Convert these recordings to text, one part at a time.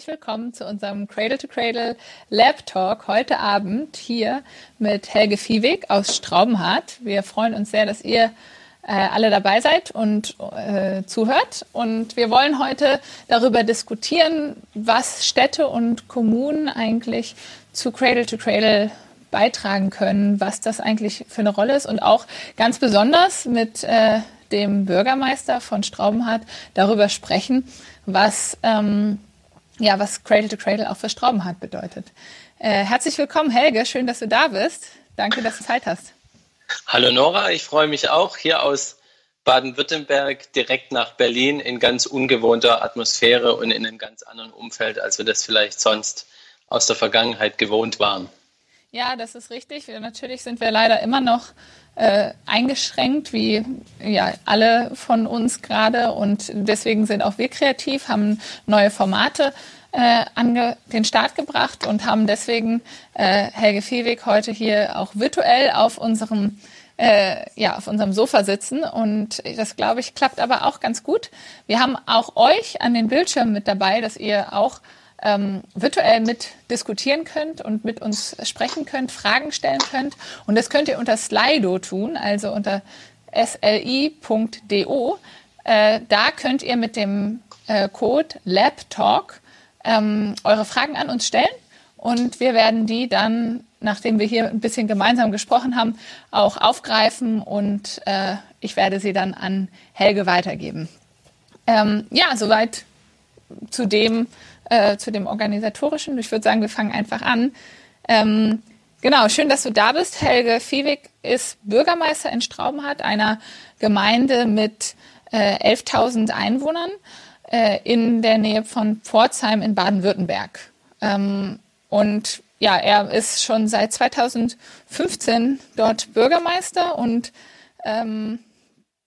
herzlich willkommen zu unserem Cradle to Cradle Lab Talk heute Abend hier mit Helge Viehweg aus Straubenhardt. Wir freuen uns sehr, dass ihr äh, alle dabei seid und äh, zuhört. Und wir wollen heute darüber diskutieren, was Städte und Kommunen eigentlich zu Cradle to Cradle beitragen können, was das eigentlich für eine Rolle ist und auch ganz besonders mit äh, dem Bürgermeister von Straubenhardt darüber sprechen, was, ähm, ja, was Cradle to Cradle auch für Straubenhardt bedeutet. Äh, herzlich willkommen, Helge. Schön, dass du da bist. Danke, dass du Zeit hast. Hallo Nora, ich freue mich auch hier aus Baden-Württemberg direkt nach Berlin in ganz ungewohnter Atmosphäre und in einem ganz anderen Umfeld, als wir das vielleicht sonst aus der Vergangenheit gewohnt waren. Ja, das ist richtig. Wir, natürlich sind wir leider immer noch äh, eingeschränkt, wie ja alle von uns gerade. Und deswegen sind auch wir kreativ, haben neue Formate äh, an den Start gebracht und haben deswegen äh, Helge Viehweg heute hier auch virtuell auf unserem äh, ja, auf unserem Sofa sitzen und das, glaube ich, klappt aber auch ganz gut. Wir haben auch euch an den Bildschirmen mit dabei, dass ihr auch ähm, virtuell mit diskutieren könnt und mit uns sprechen könnt, Fragen stellen könnt. Und das könnt ihr unter Slido tun, also unter sli.do. Äh, da könnt ihr mit dem äh, Code LabTalk ähm, eure Fragen an uns stellen und wir werden die dann, nachdem wir hier ein bisschen gemeinsam gesprochen haben, auch aufgreifen und äh, ich werde sie dann an Helge weitergeben. Ähm, ja, soweit zu dem, äh, zu dem organisatorischen. Ich würde sagen, wir fangen einfach an. Ähm, genau, schön, dass du da bist. Helge Viehweg ist Bürgermeister in Straubenhardt, einer Gemeinde mit äh, 11.000 Einwohnern äh, in der Nähe von Pforzheim in Baden-Württemberg. Ähm, und ja, er ist schon seit 2015 dort Bürgermeister und ähm,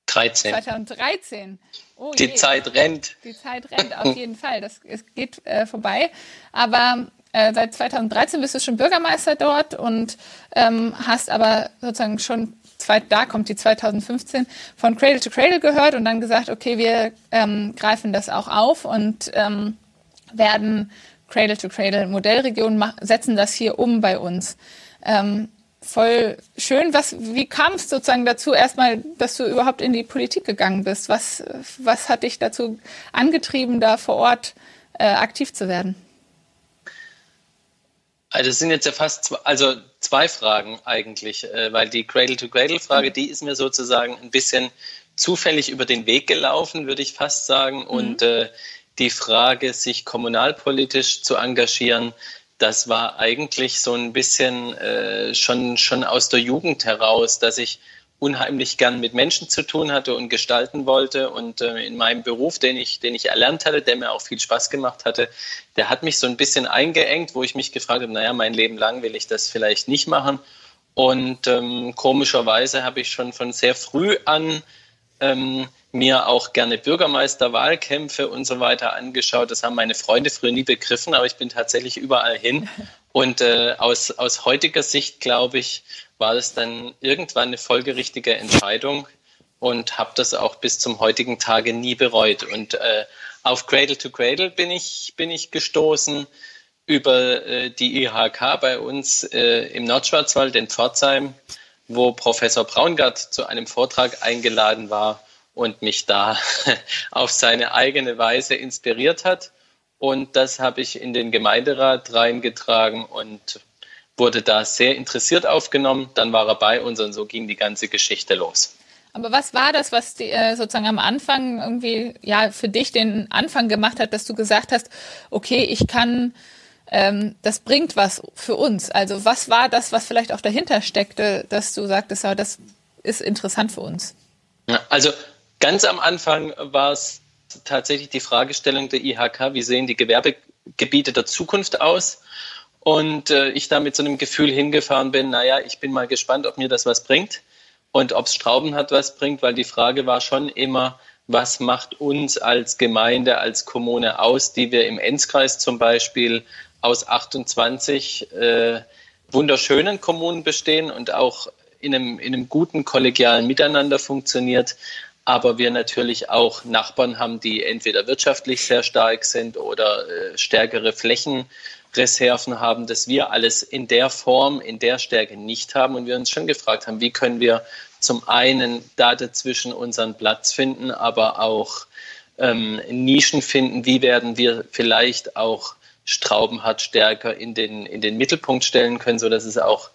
13. 2013 Oh die je. Zeit rennt. Die Zeit rennt auf jeden Fall. Das es geht äh, vorbei. Aber äh, seit 2013 bist du schon Bürgermeister dort und ähm, hast aber sozusagen schon zwei, da kommt die 2015 von Cradle to Cradle gehört und dann gesagt, okay, wir ähm, greifen das auch auf und ähm, werden Cradle to Cradle Modellregion setzen das hier um bei uns. Ähm, voll schön. Was, wie kam es sozusagen dazu, erstmal, dass du überhaupt in die Politik gegangen bist? Was, was hat dich dazu angetrieben, da vor Ort äh, aktiv zu werden? Also es sind jetzt ja fast zwei, also zwei Fragen eigentlich, äh, weil die Cradle-to-Cradle-Frage, die ist mir sozusagen ein bisschen zufällig über den Weg gelaufen, würde ich fast sagen. Mhm. Und äh, die Frage, sich kommunalpolitisch zu engagieren, das war eigentlich so ein bisschen äh, schon, schon aus der Jugend heraus, dass ich unheimlich gern mit Menschen zu tun hatte und gestalten wollte. Und äh, in meinem Beruf, den ich, den ich erlernt hatte, der mir auch viel Spaß gemacht hatte, der hat mich so ein bisschen eingeengt, wo ich mich gefragt habe, naja, mein Leben lang will ich das vielleicht nicht machen. Und ähm, komischerweise habe ich schon von sehr früh an ähm, mir auch gerne Bürgermeisterwahlkämpfe und so weiter angeschaut. Das haben meine Freunde früher nie begriffen, aber ich bin tatsächlich überall hin. Und äh, aus, aus heutiger Sicht, glaube ich, war es dann irgendwann eine folgerichtige Entscheidung und habe das auch bis zum heutigen Tage nie bereut. Und äh, auf Cradle to Cradle bin ich, bin ich gestoßen über äh, die IHK bei uns äh, im Nordschwarzwald in Pforzheim, wo Professor Braungart zu einem Vortrag eingeladen war und mich da auf seine eigene Weise inspiriert hat. Und das habe ich in den Gemeinderat reingetragen und wurde da sehr interessiert aufgenommen. Dann war er bei uns und so ging die ganze Geschichte los. Aber was war das, was die, äh, sozusagen am Anfang irgendwie ja für dich den Anfang gemacht hat, dass du gesagt hast, okay, ich kann, ähm, das bringt was für uns. Also was war das, was vielleicht auch dahinter steckte, dass du sagtest, ja, das ist interessant für uns? Also Ganz am Anfang war es tatsächlich die Fragestellung der IHK, wie sehen die Gewerbegebiete der Zukunft aus? Und äh, ich da mit so einem Gefühl hingefahren bin, naja, ich bin mal gespannt, ob mir das was bringt und ob es Strauben hat was bringt, weil die Frage war schon immer, was macht uns als Gemeinde, als Kommune aus, die wir im Enzkreis zum Beispiel aus 28 äh, wunderschönen Kommunen bestehen und auch in einem, in einem guten kollegialen Miteinander funktioniert, aber wir natürlich auch Nachbarn haben, die entweder wirtschaftlich sehr stark sind oder äh, stärkere Flächenreserven haben, dass wir alles in der Form, in der Stärke nicht haben. Und wir uns schon gefragt haben, wie können wir zum einen da dazwischen unseren Platz finden, aber auch ähm, Nischen finden, wie werden wir vielleicht auch Straubenhardt stärker in den, in den Mittelpunkt stellen können, sodass es auch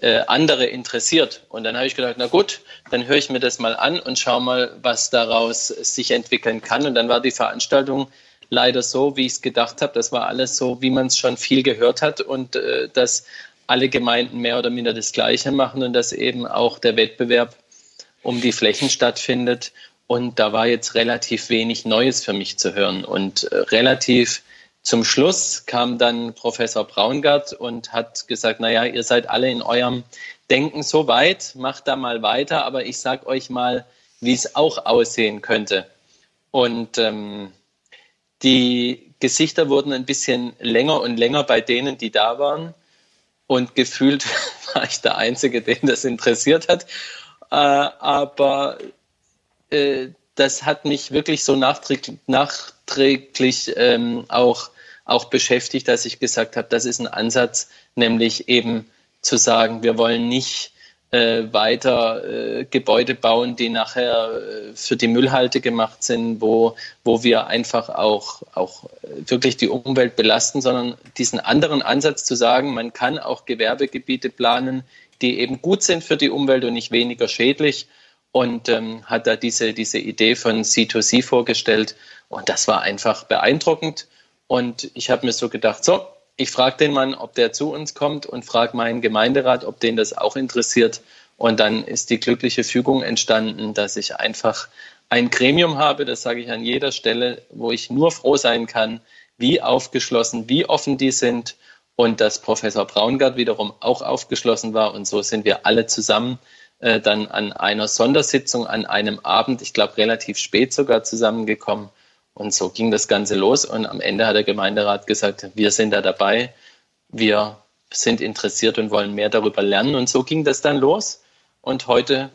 äh, andere interessiert. Und dann habe ich gedacht, na gut, dann höre ich mir das mal an und schaue mal, was daraus sich entwickeln kann. Und dann war die Veranstaltung leider so, wie ich es gedacht habe. Das war alles so, wie man es schon viel gehört hat und äh, dass alle Gemeinden mehr oder minder das Gleiche machen und dass eben auch der Wettbewerb um die Flächen stattfindet. Und da war jetzt relativ wenig Neues für mich zu hören und äh, relativ zum Schluss kam dann Professor Braungart und hat gesagt, naja, ihr seid alle in eurem Denken so weit, macht da mal weiter, aber ich sage euch mal, wie es auch aussehen könnte. Und ähm, die Gesichter wurden ein bisschen länger und länger bei denen, die da waren. Und gefühlt war ich der Einzige, den das interessiert hat. Äh, aber äh, das hat mich wirklich so nachträglich, nachträglich ähm, auch auch beschäftigt, dass ich gesagt habe, das ist ein Ansatz, nämlich eben zu sagen, wir wollen nicht äh, weiter äh, Gebäude bauen, die nachher äh, für die Müllhalte gemacht sind, wo, wo wir einfach auch, auch wirklich die Umwelt belasten, sondern diesen anderen Ansatz zu sagen, man kann auch Gewerbegebiete planen, die eben gut sind für die Umwelt und nicht weniger schädlich. Und ähm, hat da diese, diese Idee von C2C vorgestellt. Und das war einfach beeindruckend. Und ich habe mir so gedacht, so, ich frage den Mann, ob der zu uns kommt und frage meinen Gemeinderat, ob den das auch interessiert. Und dann ist die glückliche Fügung entstanden, dass ich einfach ein Gremium habe, das sage ich an jeder Stelle, wo ich nur froh sein kann, wie aufgeschlossen, wie offen die sind und dass Professor Braungart wiederum auch aufgeschlossen war. Und so sind wir alle zusammen äh, dann an einer Sondersitzung, an einem Abend, ich glaube relativ spät sogar zusammengekommen und so ging das Ganze los. Und am Ende hat der Gemeinderat gesagt, wir sind da dabei, wir sind interessiert und wollen mehr darüber lernen. Und so ging das dann los. Und heute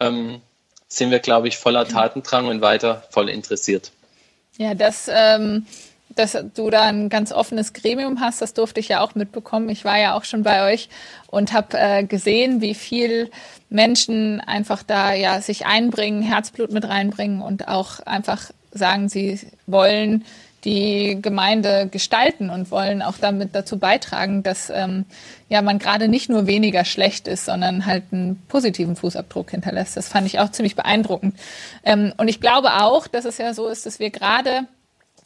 ähm, sind wir, glaube ich, voller Tatendrang und weiter voll interessiert. Ja, das, ähm, dass du da ein ganz offenes Gremium hast, das durfte ich ja auch mitbekommen. Ich war ja auch schon bei euch und habe äh, gesehen, wie viel Menschen einfach da ja sich einbringen, Herzblut mit reinbringen und auch einfach sagen, sie wollen die Gemeinde gestalten und wollen auch damit dazu beitragen, dass ähm, ja man gerade nicht nur weniger schlecht ist, sondern halt einen positiven Fußabdruck hinterlässt. Das fand ich auch ziemlich beeindruckend. Ähm, und ich glaube auch, dass es ja so ist, dass wir gerade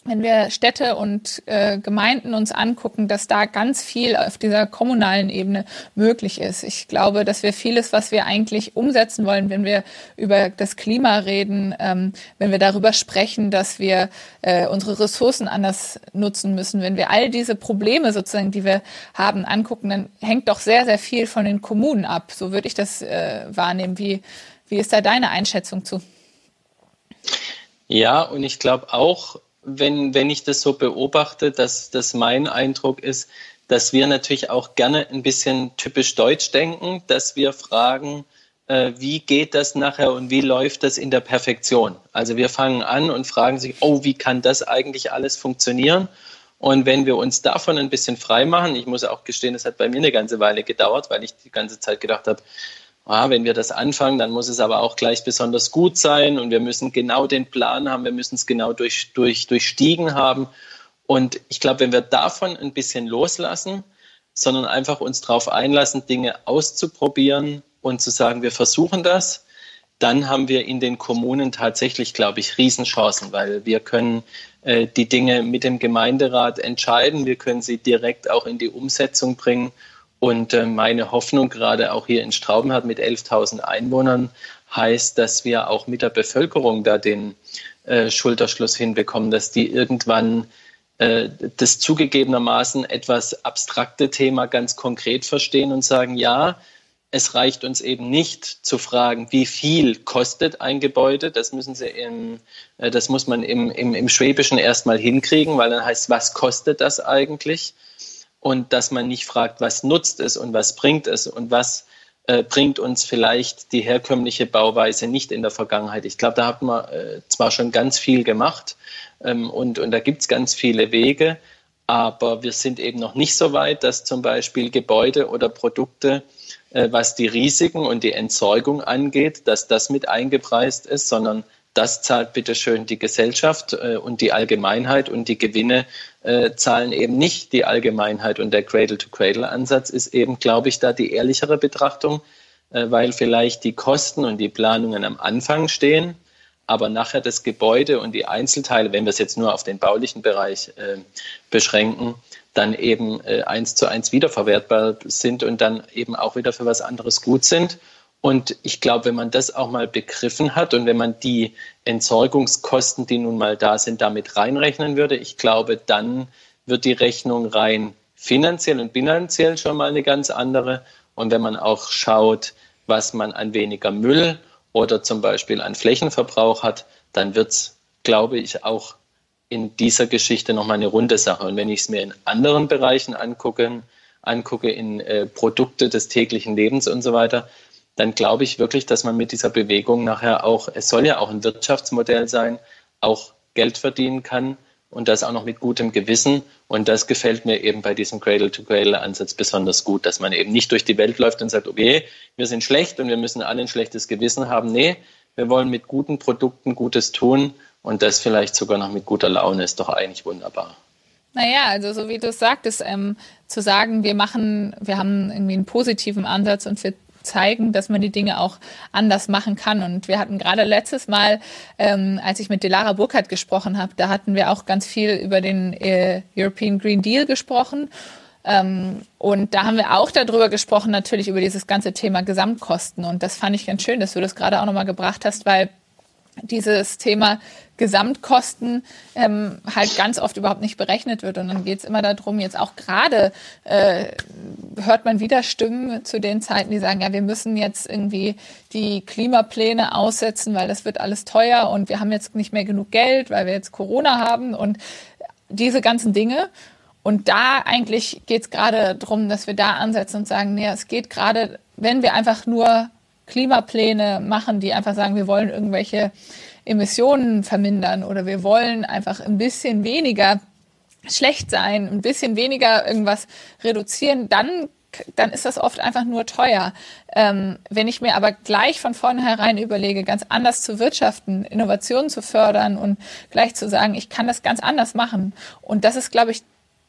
wenn wir Städte und äh, Gemeinden uns angucken, dass da ganz viel auf dieser kommunalen Ebene möglich ist. Ich glaube, dass wir vieles, was wir eigentlich umsetzen wollen, wenn wir über das Klima reden, ähm, wenn wir darüber sprechen, dass wir äh, unsere Ressourcen anders nutzen müssen, wenn wir all diese Probleme sozusagen, die wir haben, angucken, dann hängt doch sehr, sehr viel von den Kommunen ab. So würde ich das äh, wahrnehmen. Wie, wie ist da deine Einschätzung zu? Ja, und ich glaube auch, wenn, wenn ich das so beobachte, dass das mein Eindruck ist, dass wir natürlich auch gerne ein bisschen typisch deutsch denken, dass wir fragen, äh, wie geht das nachher und wie läuft das in der Perfektion? Also wir fangen an und fragen sich, oh, wie kann das eigentlich alles funktionieren? Und wenn wir uns davon ein bisschen frei machen, ich muss auch gestehen, es hat bei mir eine ganze Weile gedauert, weil ich die ganze Zeit gedacht habe, ah, wenn wir das anfangen, dann muss es aber auch gleich besonders gut sein und wir müssen genau den Plan haben, wir müssen es genau durch, durch, durchstiegen haben. Und ich glaube, wenn wir davon ein bisschen loslassen, sondern einfach uns darauf einlassen, Dinge auszuprobieren und zu sagen, wir versuchen das, dann haben wir in den Kommunen tatsächlich, glaube ich, Riesenchancen, weil wir können äh, die Dinge mit dem Gemeinderat entscheiden, wir können sie direkt auch in die Umsetzung bringen und äh, meine Hoffnung gerade auch hier in Straubenhardt mit 11.000 Einwohnern heißt, dass wir auch mit der Bevölkerung da den äh, Schulterschluss hinbekommen, dass die irgendwann äh, das zugegebenermaßen etwas abstrakte Thema ganz konkret verstehen und sagen, ja, es reicht uns eben nicht zu fragen, wie viel kostet ein Gebäude. Das müssen Sie im, das muss man im, im, im Schwäbischen erstmal hinkriegen, weil dann heißt, was kostet das eigentlich? Und dass man nicht fragt, was nutzt es und was bringt es und was äh, bringt uns vielleicht die herkömmliche Bauweise nicht in der Vergangenheit. Ich glaube, da hat man äh, zwar schon ganz viel gemacht ähm, und, und da gibt es ganz viele Wege, aber wir sind eben noch nicht so weit, dass zum Beispiel Gebäude oder Produkte, äh, was die Risiken und die Entsorgung angeht, dass das mit eingepreist ist, sondern das zahlt bitteschön die Gesellschaft äh, und die Allgemeinheit und die Gewinne äh, zahlen eben nicht die Allgemeinheit. Und der Cradle-to-Cradle-Ansatz ist eben, glaube ich, da die ehrlichere Betrachtung, äh, weil vielleicht die Kosten und die Planungen am Anfang stehen, aber nachher das Gebäude und die Einzelteile, wenn wir es jetzt nur auf den baulichen Bereich äh, beschränken, dann eben äh, eins zu eins wiederverwertbar sind und dann eben auch wieder für was anderes gut sind. Und ich glaube, wenn man das auch mal begriffen hat und wenn man die Entsorgungskosten, die nun mal da sind, damit reinrechnen würde, ich glaube, dann wird die Rechnung rein finanziell und bilanziell schon mal eine ganz andere. Und wenn man auch schaut, was man an weniger Müll oder zum Beispiel an Flächenverbrauch hat, dann wird es, glaube ich, auch in dieser Geschichte nochmal eine runde Sache. Und wenn ich es mir in anderen Bereichen angucke, angucke in äh, Produkte des täglichen Lebens und so weiter, dann glaube ich wirklich, dass man mit dieser Bewegung nachher auch, es soll ja auch ein Wirtschaftsmodell sein, auch Geld verdienen kann und das auch noch mit gutem Gewissen. Und das gefällt mir eben bei diesem Cradle-to-Cradle-Ansatz besonders gut, dass man eben nicht durch die Welt läuft und sagt, okay, wir sind schlecht und wir müssen alle ein schlechtes Gewissen haben. Nee, wir wollen mit guten Produkten Gutes tun und das vielleicht sogar noch mit guter Laune ist doch eigentlich wunderbar. Naja, also so wie du es sagtest, ähm, zu sagen, wir machen, wir haben irgendwie einen positiven Ansatz und wir zeigen, dass man die Dinge auch anders machen kann. Und wir hatten gerade letztes Mal, ähm, als ich mit Delara Burkhardt gesprochen habe, da hatten wir auch ganz viel über den äh, European Green Deal gesprochen. Ähm, und da haben wir auch darüber gesprochen, natürlich über dieses ganze Thema Gesamtkosten. Und das fand ich ganz schön, dass du das gerade auch nochmal gebracht hast, weil dieses Thema Gesamtkosten ähm, halt ganz oft überhaupt nicht berechnet wird. Und dann geht es immer darum, jetzt auch gerade äh, hört man wieder Stimmen zu den Zeiten, die sagen, ja, wir müssen jetzt irgendwie die Klimapläne aussetzen, weil das wird alles teuer und wir haben jetzt nicht mehr genug Geld, weil wir jetzt Corona haben und diese ganzen Dinge. Und da eigentlich geht es gerade darum, dass wir da ansetzen und sagen, nee, es geht gerade, wenn wir einfach nur Klimapläne machen, die einfach sagen, wir wollen irgendwelche Emissionen vermindern oder wir wollen einfach ein bisschen weniger schlecht sein, ein bisschen weniger irgendwas reduzieren, dann dann ist das oft einfach nur teuer. Ähm, wenn ich mir aber gleich von vornherein überlege, ganz anders zu wirtschaften, Innovationen zu fördern und gleich zu sagen, ich kann das ganz anders machen. Und das ist, glaube ich,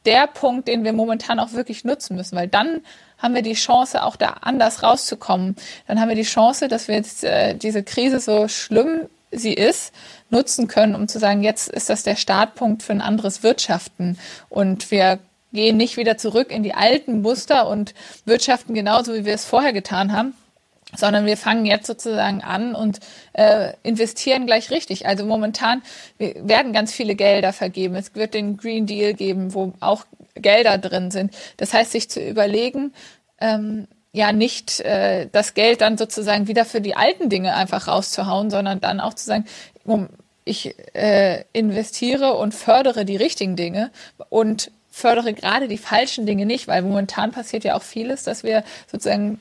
der Punkt, den wir momentan auch wirklich nutzen müssen, weil dann haben wir die Chance, auch da anders rauszukommen. Dann haben wir die Chance, dass wir jetzt äh, diese Krise so schlimm sie ist, nutzen können, um zu sagen, jetzt ist das der Startpunkt für ein anderes Wirtschaften. Und wir gehen nicht wieder zurück in die alten Muster und wirtschaften genauso, wie wir es vorher getan haben, sondern wir fangen jetzt sozusagen an und äh, investieren gleich richtig. Also momentan werden ganz viele Gelder vergeben. Es wird den Green Deal geben, wo auch Gelder drin sind. Das heißt, sich zu überlegen, ähm, ja nicht äh, das Geld dann sozusagen wieder für die alten Dinge einfach rauszuhauen, sondern dann auch zu sagen, ich äh, investiere und fördere die richtigen Dinge und fördere gerade die falschen Dinge nicht, weil momentan passiert ja auch vieles, dass wir sozusagen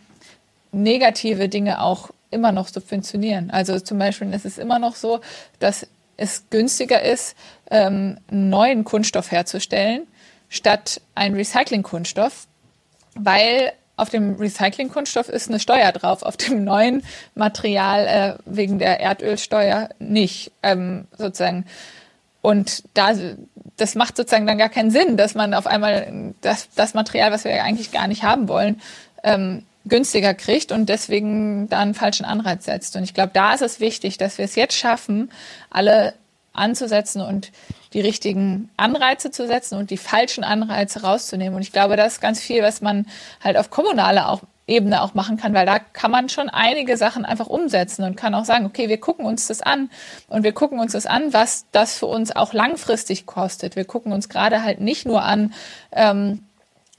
negative Dinge auch immer noch subventionieren. Also zum Beispiel ist es immer noch so, dass es günstiger ist, ähm, neuen Kunststoff herzustellen, statt einen Recycling-Kunststoff, weil auf dem Recycling-Kunststoff ist eine Steuer drauf, auf dem neuen Material äh, wegen der Erdölsteuer nicht, ähm, sozusagen. Und da, das macht sozusagen dann gar keinen Sinn, dass man auf einmal das, das Material, was wir eigentlich gar nicht haben wollen, ähm, günstiger kriegt und deswegen da einen falschen Anreiz setzt. Und ich glaube, da ist es wichtig, dass wir es jetzt schaffen, alle anzusetzen und die richtigen Anreize zu setzen und die falschen Anreize rauszunehmen. Und ich glaube, das ist ganz viel, was man halt auf kommunaler auch Ebene auch machen kann, weil da kann man schon einige Sachen einfach umsetzen und kann auch sagen, okay, wir gucken uns das an und wir gucken uns das an, was das für uns auch langfristig kostet. Wir gucken uns gerade halt nicht nur an, ähm,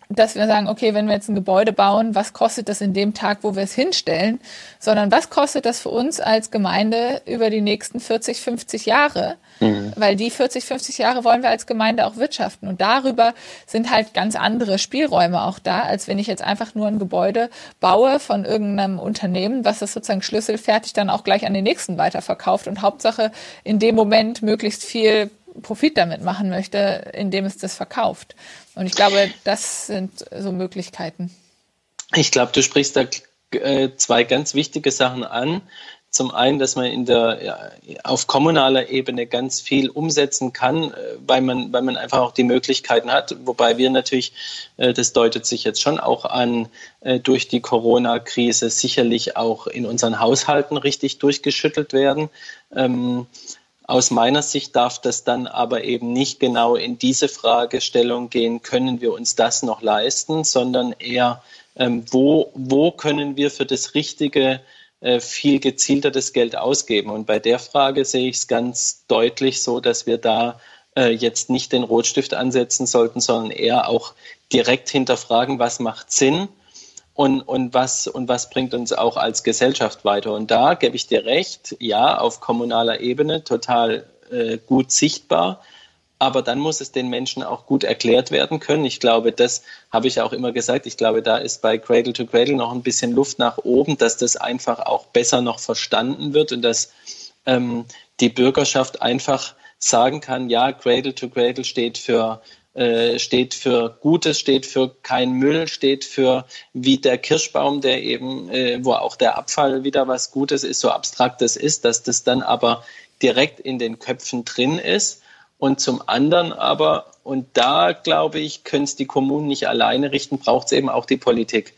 dass wir sagen, okay, wenn wir jetzt ein Gebäude bauen, was kostet das in dem Tag, wo wir es hinstellen, sondern was kostet das für uns als Gemeinde über die nächsten 40, 50 Jahre? Mhm. Weil die 40, 50 Jahre wollen wir als Gemeinde auch wirtschaften. Und darüber sind halt ganz andere Spielräume auch da, als wenn ich jetzt einfach nur ein Gebäude baue von irgendeinem Unternehmen, was das sozusagen schlüsselfertig dann auch gleich an den nächsten weiterverkauft und Hauptsache in dem Moment möglichst viel Profit damit machen möchte, indem es das verkauft. Und ich glaube, das sind so Möglichkeiten. Ich glaube, du sprichst da äh, zwei ganz wichtige Sachen an. Zum einen, dass man in der, ja, auf kommunaler Ebene ganz viel umsetzen kann, äh, weil man, weil man einfach auch die Möglichkeiten hat. Wobei wir natürlich, äh, das deutet sich jetzt schon auch an, durch die Corona-Krise sicherlich auch in unseren Haushalten richtig durchgeschüttelt werden. Ähm, aus meiner Sicht darf das dann aber eben nicht genau in diese Fragestellung gehen, können wir uns das noch leisten, sondern eher, ähm, wo, wo können wir für das Richtige äh, viel gezielter das Geld ausgeben. Und bei der Frage sehe ich es ganz deutlich so, dass wir da äh, jetzt nicht den Rotstift ansetzen sollten, sondern eher auch direkt hinterfragen, was macht Sinn und, und, was, und was bringt uns auch als Gesellschaft weiter. Und da gebe ich dir recht, ja, auf kommunaler Ebene total äh, gut sichtbar. Aber dann muss es den Menschen auch gut erklärt werden können. Ich glaube, das habe ich auch immer gesagt. Ich glaube, da ist bei Cradle to Cradle noch ein bisschen Luft nach oben, dass das einfach auch besser noch verstanden wird und dass ähm, die Bürgerschaft einfach sagen kann, ja, Cradle to Cradle steht für äh, steht für Gutes, steht für kein Müll, steht für wie der Kirschbaum, der eben, äh, wo auch der Abfall wieder was Gutes ist, so abstrakt das ist, dass das dann aber direkt in den Köpfen drin ist. Und zum anderen aber, und da glaube ich, können es die Kommunen nicht alleine richten, braucht es eben auch die Politik.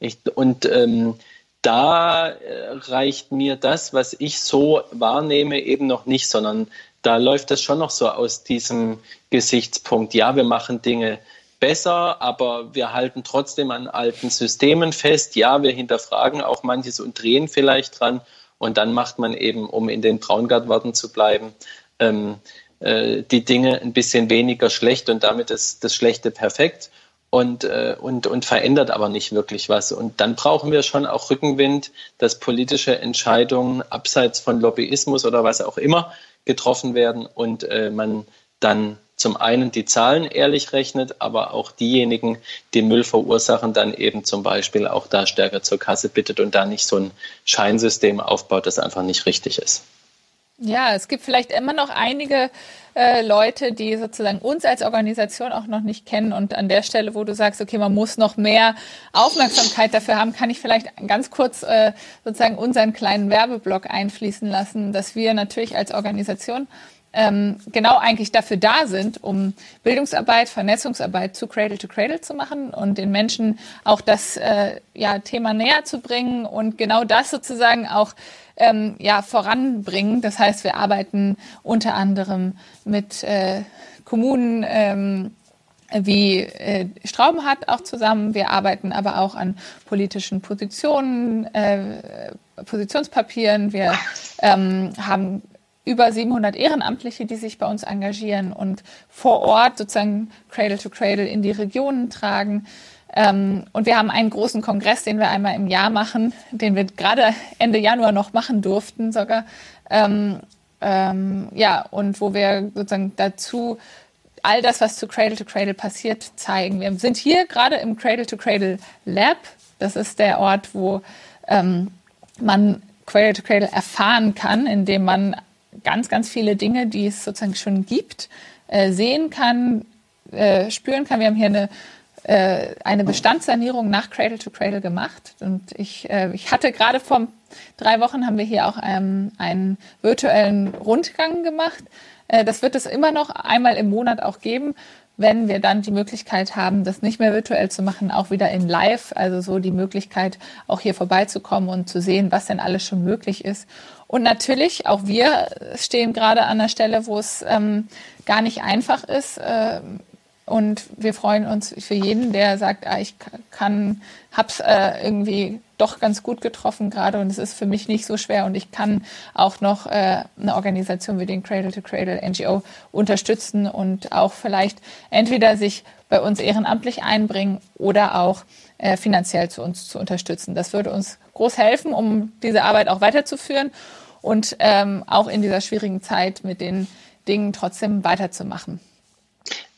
Ich, und ähm, da äh, reicht mir das, was ich so wahrnehme, eben noch nicht, sondern da läuft das schon noch so aus diesem Gesichtspunkt. Ja, wir machen Dinge besser, aber wir halten trotzdem an alten Systemen fest. Ja, wir hinterfragen auch manches und drehen vielleicht dran. Und dann macht man eben, um in den Braungart-Worten zu bleiben, ähm, äh, die Dinge ein bisschen weniger schlecht und damit ist das Schlechte perfekt und, äh, und, und verändert aber nicht wirklich was. Und dann brauchen wir schon auch Rückenwind, dass politische Entscheidungen abseits von Lobbyismus oder was auch immer getroffen werden und äh, man dann zum einen die Zahlen ehrlich rechnet, aber auch diejenigen, die Müll verursachen, dann eben zum Beispiel auch da stärker zur Kasse bittet und da nicht so ein Scheinsystem aufbaut, das einfach nicht richtig ist. Ja, es gibt vielleicht immer noch einige äh, Leute, die sozusagen uns als Organisation auch noch nicht kennen. Und an der Stelle, wo du sagst, okay, man muss noch mehr Aufmerksamkeit dafür haben, kann ich vielleicht ganz kurz äh, sozusagen unseren kleinen Werbeblock einfließen lassen, dass wir natürlich als Organisation ähm, genau eigentlich dafür da sind, um Bildungsarbeit, Vernetzungsarbeit zu Cradle to Cradle zu machen und den Menschen auch das äh, ja, Thema näher zu bringen und genau das sozusagen auch ähm, ja, voranbringen. Das heißt, wir arbeiten unter anderem mit äh, Kommunen ähm, wie äh, Strauben hat auch zusammen. Wir arbeiten aber auch an politischen Positionen, äh, Positionspapieren. Wir ähm, haben über 700 Ehrenamtliche, die sich bei uns engagieren und vor Ort sozusagen Cradle to Cradle in die Regionen tragen. Ähm, und wir haben einen großen Kongress, den wir einmal im Jahr machen, den wir gerade Ende Januar noch machen durften sogar. Ähm, ähm, ja, und wo wir sozusagen dazu all das, was zu Cradle to Cradle passiert, zeigen. Wir sind hier gerade im Cradle to Cradle Lab. Das ist der Ort, wo ähm, man Cradle to Cradle erfahren kann, indem man ganz, ganz viele Dinge, die es sozusagen schon gibt, äh, sehen kann, äh, spüren kann. Wir haben hier eine äh, eine Bestandssanierung nach Cradle to Cradle gemacht. Und ich, ich hatte gerade vor drei Wochen haben wir hier auch ähm, einen virtuellen Rundgang gemacht. Das wird es immer noch einmal im Monat auch geben, wenn wir dann die Möglichkeit haben, das nicht mehr virtuell zu machen, auch wieder in Live, also so die Möglichkeit, auch hier vorbeizukommen und zu sehen, was denn alles schon möglich ist. Und natürlich, auch wir stehen gerade an der Stelle, wo es ähm, gar nicht einfach ist, äh, Und wir freuen uns für jeden, der sagt, ah, ich kann, hab's äh, irgendwie doch ganz gut getroffen gerade und es ist für mich nicht so schwer und ich kann auch noch äh, eine Organisation wie den Cradle to Cradle NGO unterstützen und auch vielleicht entweder sich bei uns ehrenamtlich einbringen oder auch äh, finanziell zu uns zu unterstützen. Das würde uns groß helfen, um diese Arbeit auch weiterzuführen und ähm, auch in dieser schwierigen Zeit mit den Dingen trotzdem weiterzumachen.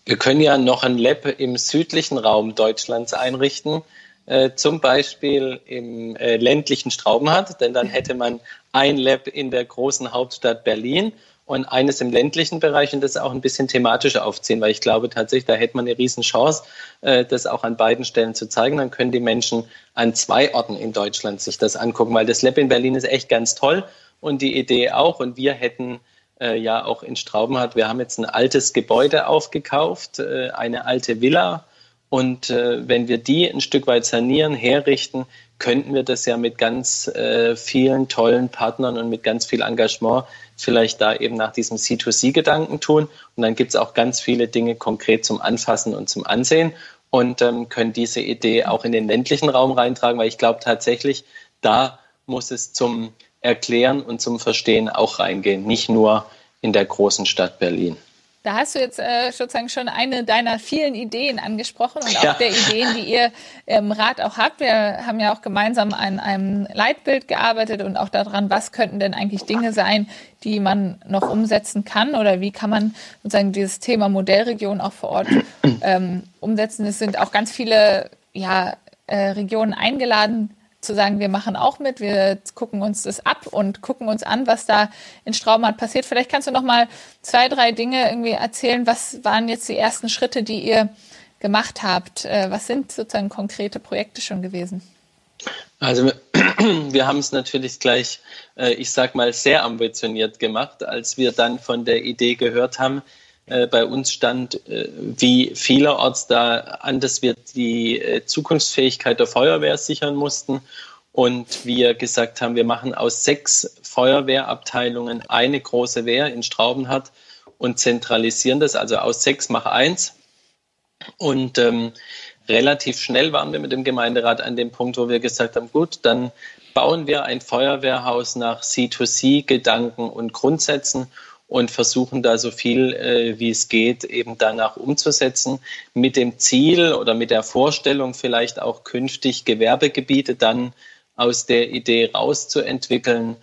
Wir können ja noch ein Lab im südlichen Raum Deutschlands einrichten, äh, zum Beispiel im äh, ländlichen Straubenhardt, denn dann hätte man ein Lab in der großen Hauptstadt Berlin und eines im ländlichen Bereich und das auch ein bisschen thematisch aufziehen, weil ich glaube tatsächlich, da hätte man eine Riesenchance, äh, das auch an beiden Stellen zu zeigen. Dann können die Menschen an zwei Orten in Deutschland sich das angucken, weil das Lab in Berlin ist echt ganz toll und die Idee auch und wir hätten äh, ja auch in Straubenhardt. Wir haben jetzt ein altes Gebäude aufgekauft, äh, eine alte Villa. Und äh, wenn wir die ein Stück weit sanieren, herrichten, könnten wir das ja mit ganz äh, vielen tollen Partnern und mit ganz viel Engagement vielleicht da eben nach diesem C2C-Gedanken tun. Und dann gibt es auch ganz viele Dinge konkret zum Anfassen und zum Ansehen und ähm, können diese Idee auch in den ländlichen Raum reintragen, weil ich glaube tatsächlich, da muss es zum Erklären und zum Verstehen auch reingehen, nicht nur in der großen Stadt Berlin. Da hast du jetzt äh, sozusagen schon eine deiner vielen Ideen angesprochen und auch ja. der Ideen, die ihr im Rat auch habt. Wir haben ja auch gemeinsam an einem Leitbild gearbeitet und auch daran, was könnten denn eigentlich Dinge sein, die man noch umsetzen kann oder wie kann man sozusagen dieses Thema Modellregion auch vor Ort ähm, umsetzen. Es sind auch ganz viele ja, äh, Regionen eingeladen, zu sagen, wir machen auch mit, wir gucken uns das ab und gucken uns an, was da in Straubenhardt passiert. Vielleicht kannst du noch mal zwei, drei Dinge irgendwie erzählen. Was waren jetzt die ersten Schritte, die ihr gemacht habt? Äh, was sind sozusagen konkrete Projekte schon gewesen? Also wir, wir haben es natürlich gleich, äh, ich sag mal, sehr ambitioniert gemacht, als wir dann von der Idee gehört haben, äh, bei uns stand, äh, wie vielerorts da an, dass wir die äh, Zukunftsfähigkeit der Feuerwehr sichern mussten. Und wir gesagt haben, wir machen aus sechs Feuerwehrabteilungen eine große Wehr in Straubenhardt und zentralisieren das, also aus sechs mach eins. Und ähm, relativ schnell waren wir mit dem Gemeinderat an dem Punkt, wo wir gesagt haben, gut, dann bauen wir ein Feuerwehrhaus nach C2C-Gedanken und Grundsätzen und versuchen da so viel äh, wie es geht eben danach umzusetzen, mit dem Ziel oder mit der Vorstellung vielleicht auch künftig Gewerbegebiete dann aus der Idee rauszuentwickeln.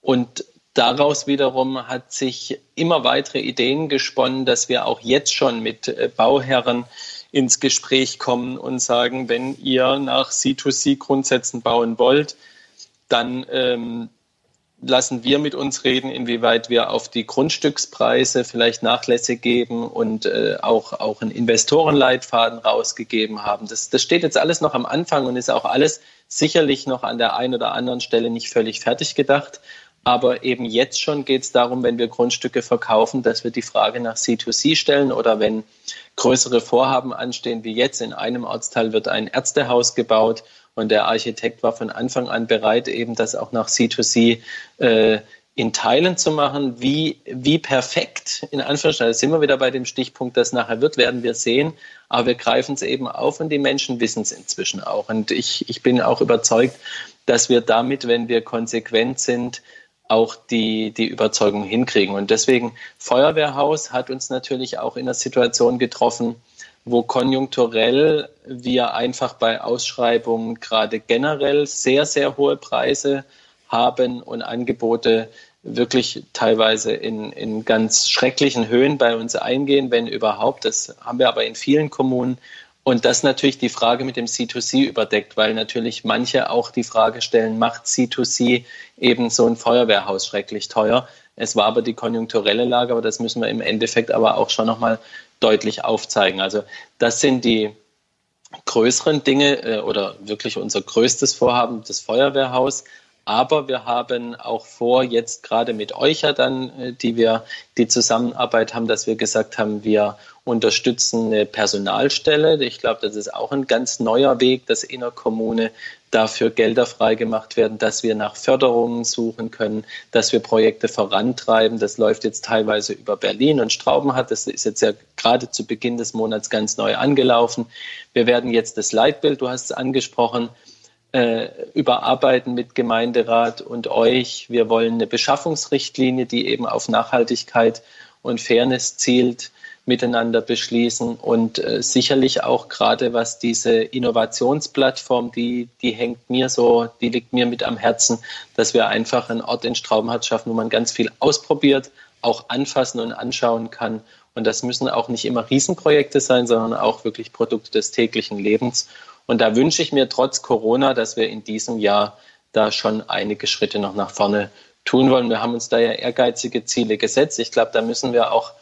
Und daraus wiederum hat sich immer weitere Ideen gesponnen, dass wir auch jetzt schon mit äh, Bauherren ins Gespräch kommen und sagen, wenn ihr nach C2C-Grundsätzen bauen wollt, dann ähm, lassen wir mit uns reden, inwieweit wir auf die Grundstückspreise vielleicht Nachlässe geben und äh, auch, auch einen Investorenleitfaden rausgegeben haben. Das, das steht jetzt alles noch am Anfang und ist auch alles sicherlich noch an der einen oder anderen Stelle nicht völlig fertig gedacht. Aber eben jetzt schon geht es darum, wenn wir Grundstücke verkaufen, dass wir die Frage nach C2C stellen oder wenn größere Vorhaben anstehen, wie jetzt in einem Ortsteil wird ein Ärztehaus gebaut und der Architekt war von Anfang an bereit, eben das auch nach C2C äh, in Teilen zu machen. Wie, wie perfekt, in Anführungszeichen, sind wir wieder bei dem Stichpunkt, das nachher wird, werden wir sehen. Aber wir greifen es eben auf und die Menschen wissen es inzwischen auch. Und ich, ich bin auch überzeugt, dass wir damit, wenn wir konsequent sind, auch die, die Überzeugung hinkriegen. Und deswegen, Feuerwehrhaus hat uns natürlich auch in der Situation getroffen, wo konjunkturell wir einfach bei Ausschreibungen gerade generell sehr, sehr hohe Preise haben und Angebote wirklich teilweise in, in ganz schrecklichen Höhen bei uns eingehen, wenn überhaupt. Das haben wir aber in vielen Kommunen. Und das natürlich die Frage mit dem C2C überdeckt, weil natürlich manche auch die Frage stellen, macht C2C eben so ein Feuerwehrhaus schrecklich teuer? Es war aber die konjunkturelle Lage, aber das müssen wir im Endeffekt aber auch schon nochmal deutlich aufzeigen. Also das sind die größeren Dinge äh, oder wirklich unser größtes Vorhaben, das Feuerwehrhaus. Aber wir haben auch vor, jetzt gerade mit euch ja dann, äh, die wir die Zusammenarbeit haben, dass wir gesagt haben, wir unterstützen eine Personalstelle. Ich glaube, das ist auch ein ganz neuer Weg, dass in der Kommune dafür Gelder freigemacht werden, dass wir nach Förderungen suchen können, dass wir Projekte vorantreiben. Das läuft jetzt teilweise über Berlin und Straubenhardt. Das ist jetzt ja gerade zu Beginn des Monats ganz neu angelaufen. Wir werden jetzt das Leitbild, du hast es angesprochen, äh, überarbeiten mit Gemeinderat und euch. Wir wollen eine Beschaffungsrichtlinie, die eben auf Nachhaltigkeit und Fairness zielt, miteinander beschließen und äh, sicherlich auch gerade was diese Innovationsplattform, die, die hängt mir so, die liegt mir mit am Herzen, dass wir einfach einen Ort in Straubhardt schaffen, wo man ganz viel ausprobiert, auch anfassen und anschauen kann. Und das müssen auch nicht immer Riesenprojekte sein, sondern auch wirklich Produkte des täglichen Lebens. Und da wünsche ich mir trotz Corona, dass wir in diesem Jahr da schon einige Schritte noch nach vorne tun wollen. Wir haben uns da ja ehrgeizige Ziele gesetzt. Ich glaube, da müssen wir auch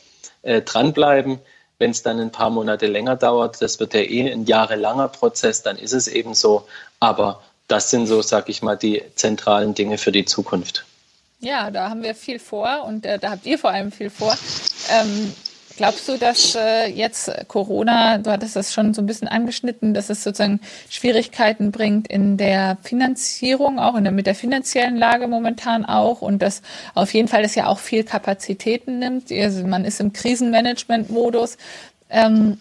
äh, dranbleiben. Wenn es dann ein paar Monate länger dauert, das wird ja eh ein jahrelanger Prozess, dann ist es eben so. Aber das sind so, sag ich mal, die zentralen Dinge für die Zukunft. Ja, da haben wir viel vor und äh, da habt ihr vor allem viel vor. Ähm, Glaubst du, dass äh, jetzt Corona, du hattest das schon so ein bisschen angeschnitten, dass es sozusagen Schwierigkeiten bringt in der Finanzierung, auch in mit der finanziellen Lage momentan auch und dass auf jeden Fall das ja auch viel Kapazitäten nimmt. Also man ist im Krisenmanagement-Modus. Ähm,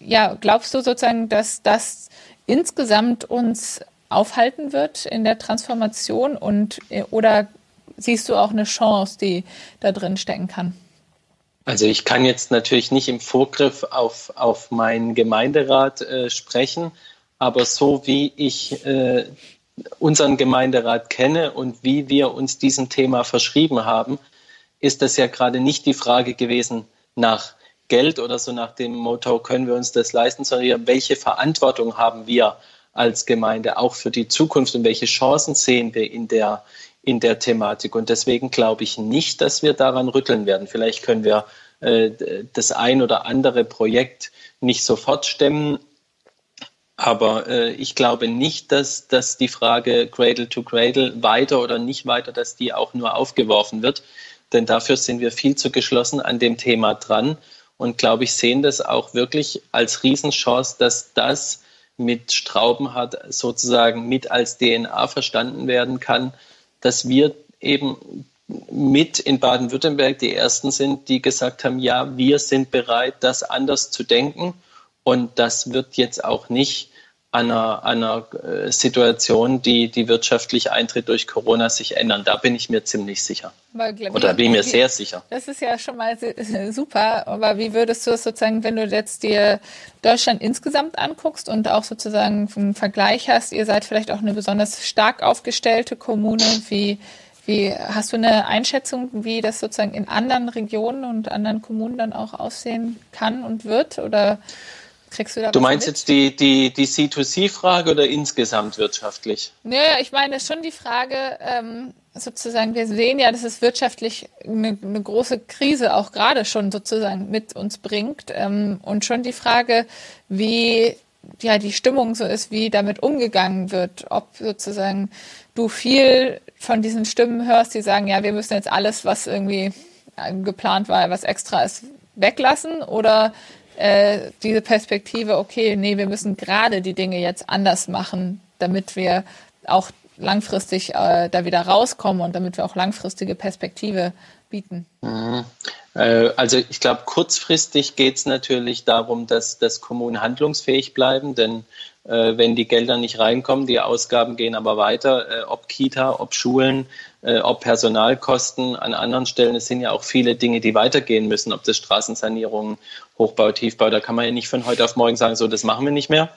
ja, glaubst du sozusagen, dass das insgesamt uns aufhalten wird in der Transformation und äh, oder siehst du auch eine Chance, die da drin stecken kann? Also ich kann jetzt natürlich nicht im Vorgriff auf, auf meinen Gemeinderat äh, sprechen, aber so wie ich äh, unseren Gemeinderat kenne und wie wir uns diesem Thema verschrieben haben, ist das ja gerade nicht die Frage gewesen nach Geld oder so nach dem Motto, können wir uns das leisten, sondern welche Verantwortung haben wir als Gemeinde auch für die Zukunft und welche Chancen sehen wir in der, in der Thematik. Und deswegen glaube ich nicht, dass wir daran rütteln werden. Vielleicht können wir äh, das ein oder andere Projekt nicht sofort stemmen. Aber äh, ich glaube nicht, dass, dass die Frage Cradle to Cradle weiter oder nicht weiter, dass die auch nur aufgeworfen wird. Denn dafür sind wir viel zu geschlossen an dem Thema dran. Und glaube ich, sehen das auch wirklich als Riesenchance, dass das mit Straubenhardt sozusagen mit als DNA verstanden werden kann, dass wir eben mit in Baden-Württemberg die ersten sind, die gesagt haben, ja, wir sind bereit, das anders zu denken. Und das wird jetzt auch nicht einer, einer äh, Situation, die, die wirtschaftlich eintritt durch Corona, sich ändern. Da bin ich mir ziemlich sicher. Aber, Oder bin ich mir sehr sicher. Das ist ja schon mal super. Aber wie würdest du es sozusagen, wenn du jetzt dir Deutschland insgesamt anguckst und auch sozusagen einen Vergleich hast, ihr seid vielleicht auch eine besonders stark aufgestellte Kommune, wie wie hast du eine Einschätzung, wie das sozusagen in anderen Regionen und anderen Kommunen dann auch aussehen kann und wird? Oder kriegst du da Du meinst mit? jetzt die, die, die C2C-Frage oder insgesamt wirtschaftlich? Naja, ich meine schon die Frage, ähm, sozusagen, wir sehen ja, dass es wirtschaftlich eine, eine große Krise auch gerade schon sozusagen mit uns bringt. Ähm, und schon die Frage, wie ja die Stimmung so ist, wie damit umgegangen wird, ob sozusagen du viel von diesen Stimmen hörst, die sagen, ja, wir müssen jetzt alles, was irgendwie äh, geplant war, was extra ist, weglassen oder äh, diese Perspektive, okay, nee, wir müssen gerade die Dinge jetzt anders machen, damit wir auch langfristig äh, da wieder rauskommen und damit wir auch langfristige Perspektive bieten? Mhm. Äh, also ich glaube, kurzfristig geht es natürlich darum, dass, dass Kommunen handlungsfähig bleiben, denn wenn die Gelder nicht reinkommen, die Ausgaben gehen aber weiter, äh, ob Kita, ob Schulen, äh, ob Personalkosten an anderen Stellen. Es sind ja auch viele Dinge, die weitergehen müssen, ob das Straßensanierung, Hochbau, Tiefbau, da kann man ja nicht von heute auf morgen sagen, so, das machen wir nicht mehr.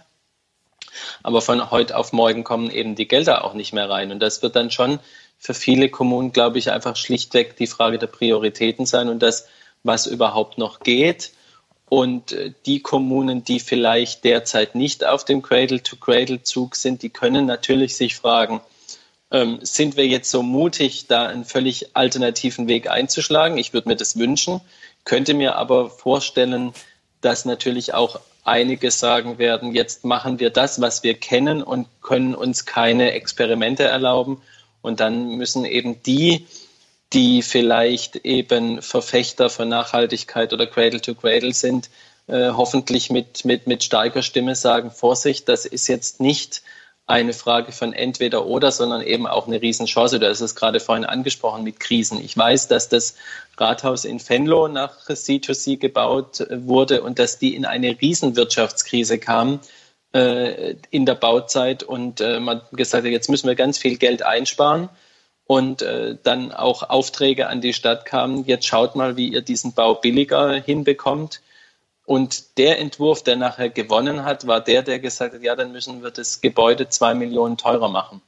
Aber von heute auf morgen kommen eben die Gelder auch nicht mehr rein. Und das wird dann schon für viele Kommunen, glaube ich, einfach schlichtweg die Frage der Prioritäten sein und das, was überhaupt noch geht und äh, die Kommunen, die vielleicht derzeit nicht auf dem Cradle-to-Cradle-Zug sind, die können natürlich sich fragen, ähm, sind wir jetzt so mutig, da einen völlig alternativen Weg einzuschlagen? Ich würde mir das wünschen, könnte mir aber vorstellen, dass natürlich auch einige sagen werden, jetzt machen wir das, was wir kennen und können uns keine Experimente erlauben. Und dann müssen eben die, die vielleicht eben Verfechter von Nachhaltigkeit oder Cradle to Cradle sind, äh, hoffentlich mit, mit, mit starker Stimme sagen, Vorsicht, das ist jetzt nicht eine Frage von entweder oder, sondern eben auch eine Riesenchance. Du hast es gerade vorhin angesprochen mit Krisen. Ich weiß, dass das Rathaus in Venlo nach C2C gebaut wurde und dass die in eine Riesenwirtschaftskrise kamen äh, in der Bauzeit und äh, man gesagt hat, jetzt müssen wir ganz viel Geld einsparen und äh, dann auch Aufträge an die Stadt kamen. Jetzt schaut mal, wie ihr diesen Bau billiger hinbekommt. Und der Entwurf, der nachher gewonnen hat, war der, der gesagt hat, ja, dann müssen wir das Gebäude zwei Millionen teurer machen.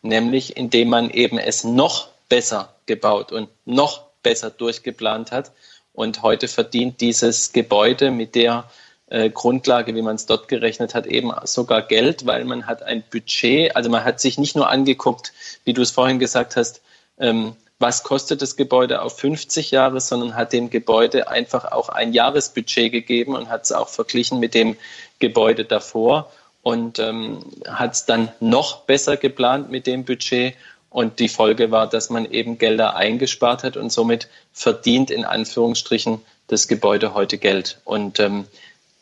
Nämlich indem man eben es noch besser gebaut und noch besser durchgeplant hat. Und heute verdient dieses Gebäude mit der äh, Grundlage, wie man es dort gerechnet hat, eben sogar Geld, weil man hat ein Budget, also man hat sich nicht nur angeguckt, wie du es vorhin gesagt hast, ähm, was kostet das Gebäude auf 50 Jahre, sondern hat dem Gebäude einfach auch ein Jahresbudget gegeben und hat es auch verglichen mit dem Gebäude davor und ähm, hat es dann noch besser geplant mit dem Budget. Und die Folge war, dass man eben Gelder eingespart hat und somit verdient in Anführungsstrichen das Gebäude heute Geld. Und ähm,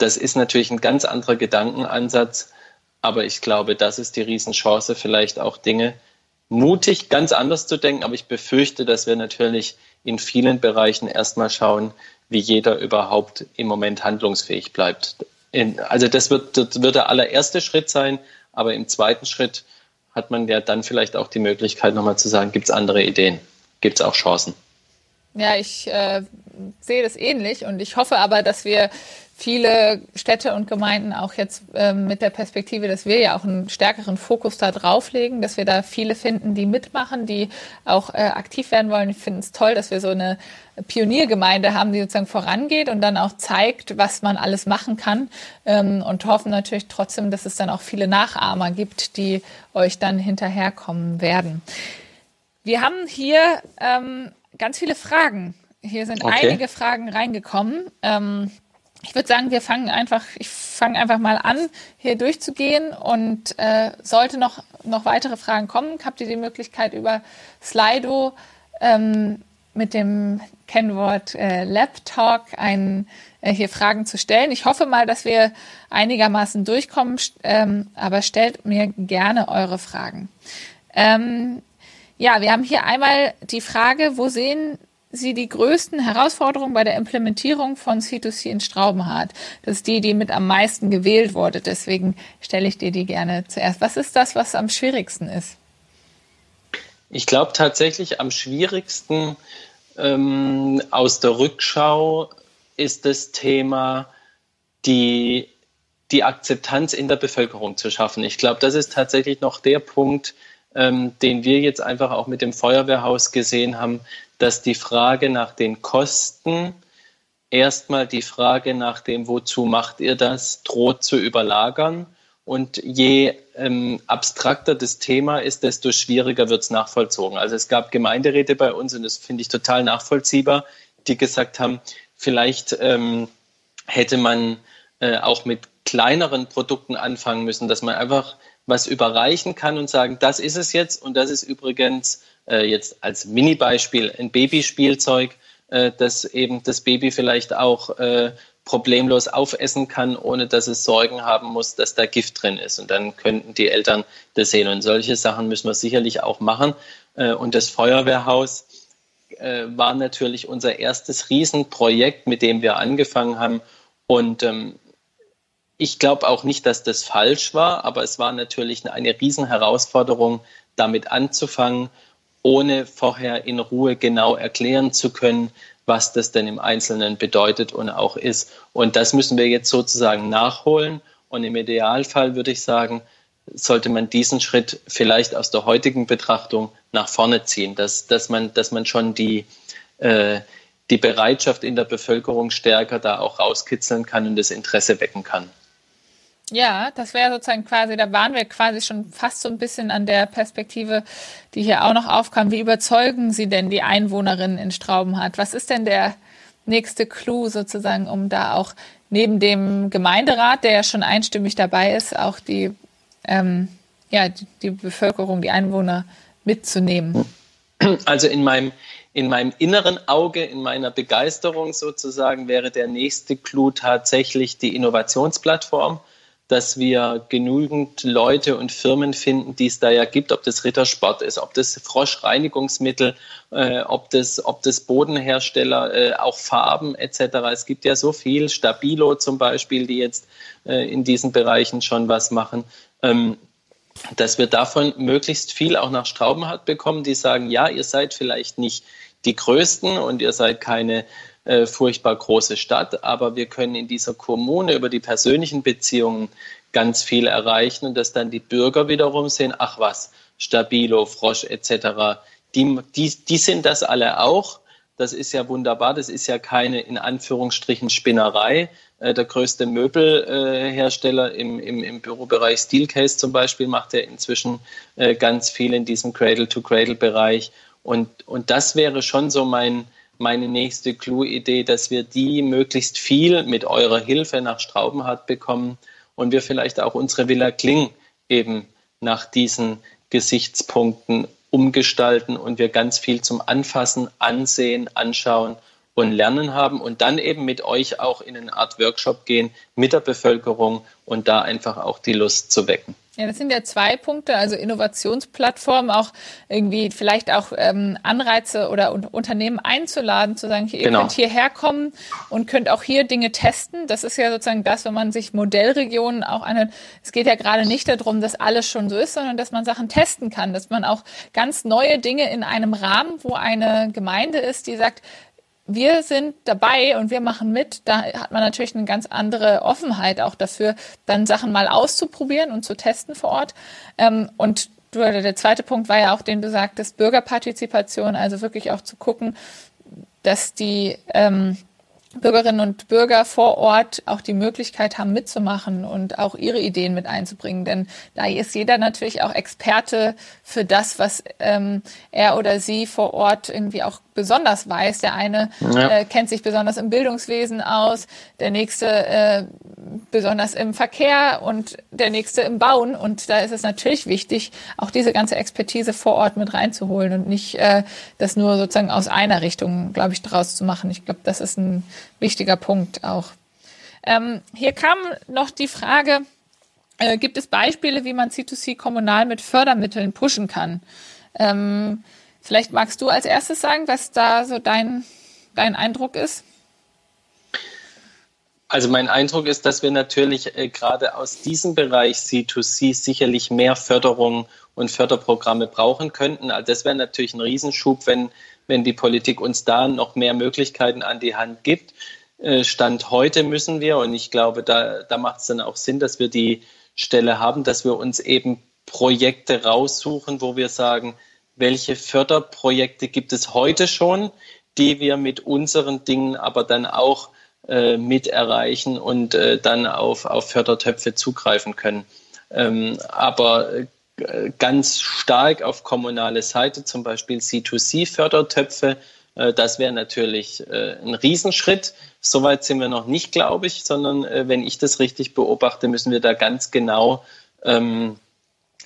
das ist natürlich ein ganz anderer Gedankenansatz, aber ich glaube, das ist die Riesenchance, vielleicht auch Dinge mutig, ganz anders zu denken. Aber ich befürchte, dass wir natürlich in vielen Bereichen erstmal schauen, wie jeder überhaupt im Moment handlungsfähig bleibt. Also das wird, das wird der allererste Schritt sein, aber im zweiten Schritt hat man ja dann vielleicht auch die Möglichkeit, nochmal zu sagen, gibt es andere Ideen, gibt es auch Chancen. Ja, ich äh, sehe das ähnlich und ich hoffe aber, dass wir viele Städte und Gemeinden auch jetzt ähm, mit der Perspektive, dass wir ja auch einen stärkeren Fokus da drauflegen, dass wir da viele finden, die mitmachen, die auch äh, aktiv werden wollen. Ich finde es toll, dass wir so eine Pioniergemeinde haben, die sozusagen vorangeht und dann auch zeigt, was man alles machen kann ähm, und hoffen natürlich trotzdem, dass es dann auch viele Nachahmer gibt, die euch dann hinterherkommen werden. Wir haben hier ähm, ganz viele Fragen. Hier sind okay. einige Fragen reingekommen. Ähm, ich würde sagen, wir fangen einfach, ich fange einfach mal an, hier durchzugehen und äh, sollte noch, noch weitere Fragen kommen, habt ihr die Möglichkeit über Slido ähm, mit dem Kennwort äh, Laptalk ein, äh, hier Fragen zu stellen. Ich hoffe mal, dass wir einigermaßen durchkommen, ähm, aber stellt mir gerne eure Fragen. Ähm, ja, wir haben hier einmal die Frage, wo sehen Sie die größten Herausforderungen bei der Implementierung von C2C in Straubenhardt? Das ist die, die mit am meisten gewählt wurde. Deswegen stelle ich dir die gerne zuerst. Was ist das, was am schwierigsten ist? Ich glaube tatsächlich am schwierigsten ähm, aus der Rückschau ist das Thema, die, die Akzeptanz in der Bevölkerung zu schaffen. Ich glaube, das ist tatsächlich noch der Punkt, ähm, den wir jetzt einfach auch mit dem Feuerwehrhaus gesehen haben, dass die Frage nach den Kosten erstmal die Frage nach dem, wozu macht ihr das, droht zu überlagern. Und je ähm, abstrakter das Thema ist, desto schwieriger wird es nachvollzogen. Also es gab Gemeinderäte bei uns, und das finde ich total nachvollziehbar, die gesagt haben, vielleicht ähm, hätte man äh, auch mit kleineren Produkten anfangen müssen, dass man einfach was überreichen kann und sagen, das ist es jetzt und das ist übrigens äh, jetzt als Mini-Beispiel ein Babyspielzeug, äh, das eben das Baby vielleicht auch äh, problemlos aufessen kann, ohne dass es Sorgen haben muss, dass da Gift drin ist. Und dann könnten die Eltern das sehen. Und solche Sachen müssen wir sicherlich auch machen. Äh, und das Feuerwehrhaus äh, war natürlich unser erstes Riesenprojekt, mit dem wir angefangen haben. Und ähm, ich glaube auch nicht, dass das falsch war, aber es war natürlich eine Riesenherausforderung, damit anzufangen ohne vorher in Ruhe genau erklären zu können, was das denn im Einzelnen bedeutet und auch ist. Und das müssen wir jetzt sozusagen nachholen. Und im Idealfall würde ich sagen, sollte man diesen Schritt vielleicht aus der heutigen Betrachtung nach vorne ziehen, dass, dass, man, dass man schon die, äh, die Bereitschaft in der Bevölkerung stärker da auch rauskitzeln kann und das Interesse wecken kann. Ja, das wäre sozusagen quasi, da waren wir quasi schon fast so ein bisschen an der Perspektive, die hier auch noch aufkam. Wie überzeugen Sie denn die Einwohnerinnen in Straubenhardt? Was ist denn der nächste Clou sozusagen, um da auch neben dem Gemeinderat, der ja schon einstimmig dabei ist, auch die, ähm, ja, die, Bevölkerung, die Einwohner mitzunehmen? Also in meinem, in meinem inneren Auge, in meiner Begeisterung sozusagen, wäre der nächste Clou tatsächlich die Innovationsplattform dass wir genügend Leute und Firmen finden, die es da ja gibt, ob das Rittersport ist, ob das Froschreinigungsmittel, äh, ob, das, ob das Bodenhersteller, äh, auch Farben etc. Es gibt ja so viel, Stabilo zum Beispiel, die jetzt äh, in diesen Bereichen schon was machen. Ähm, dass wir davon möglichst viel auch nach Straubenhardt bekommen, die sagen, ja, ihr seid vielleicht nicht die Größten und ihr seid keine äh, furchtbar große Stadt, aber wir können in dieser Kommune über die persönlichen Beziehungen ganz viel erreichen und dass dann die Bürger wiederum sehen, ach was, Stabilo, Frosch etc., die, die, die sind das alle auch. Das ist ja wunderbar. Das ist ja keine in Anführungsstrichen Spinnerei. Äh, der größte Möbelhersteller im, im, im Bürobereich Steelcase zum Beispiel macht ja inzwischen äh, ganz viel in diesem Cradle-to-Cradle-Bereich. Und, und das wäre schon so mein, meine nächste Clue-Idee, dass wir die möglichst viel mit eurer Hilfe nach Straubenhardt bekommen und wir vielleicht auch unsere Villa Kling eben nach diesen Gesichtspunkten umgestalten und wir ganz viel zum Anfassen, Ansehen, Anschauen und Lernen haben und dann eben mit euch auch in eine Art Workshop gehen mit der Bevölkerung und da einfach auch die Lust zu wecken. Ja, das sind ja zwei Punkte, also Innovationsplattformen, auch irgendwie vielleicht auch ähm, Anreize oder Unternehmen einzuladen, zu sagen, ihr genau. könnt hierher kommen und könnt auch hier Dinge testen. Das ist ja sozusagen das, wenn man sich Modellregionen auch eine, es geht ja gerade nicht darum, dass alles schon so ist, sondern dass man Sachen testen kann, dass man auch ganz neue Dinge in einem Rahmen, wo eine Gemeinde ist, die sagt, wir sind dabei und wir machen mit, da hat man natürlich eine ganz andere Offenheit auch dafür, dann Sachen mal auszuprobieren und zu testen vor Ort. Ähm, und der zweite Punkt war ja auch, den du sagtest, Bürgerpartizipation, also wirklich auch zu gucken, dass die ähm, Bürgerinnen und Bürger vor Ort auch die Möglichkeit haben, mitzumachen und auch ihre Ideen mit einzubringen. Denn da ist jeder natürlich auch Experte für das, was ähm, er oder sie vor Ort irgendwie auch besonders weiß. Der eine ja. äh, kennt sich besonders im Bildungswesen aus, der nächste äh, besonders im Verkehr und der nächste im Bauen. Und da ist es natürlich wichtig, auch diese ganze Expertise vor Ort mit reinzuholen und nicht äh, das nur sozusagen aus einer Richtung, glaube ich, draus zu machen. Ich glaube, das ist ein wichtiger Punkt auch. Ähm, hier kam noch die Frage, äh, gibt es Beispiele, wie man C2C kommunal mit Fördermitteln pushen kann? Ähm, Vielleicht magst du als erstes sagen, was da so dein, dein Eindruck ist. Also mein Eindruck ist, dass wir natürlich äh, gerade aus diesem Bereich C2C sicherlich mehr Förderung und Förderprogramme brauchen könnten. Also das wäre natürlich ein Riesenschub, wenn, wenn die Politik uns da noch mehr Möglichkeiten an die Hand gibt. Äh, Stand heute müssen wir, und ich glaube, da, da macht es dann auch Sinn, dass wir die Stelle haben, dass wir uns eben Projekte raussuchen, wo wir sagen, welche Förderprojekte gibt es heute schon, die wir mit unseren Dingen aber dann auch äh, mit erreichen und äh, dann auf, auf Fördertöpfe zugreifen können. Ähm, aber äh, ganz stark auf kommunale Seite, zum Beispiel C2C-Fördertöpfe, äh, das wäre natürlich äh, ein Riesenschritt. Soweit sind wir noch nicht, glaube ich, sondern wenn ich das richtig beobachte, müssen wir da ganz genau ähm,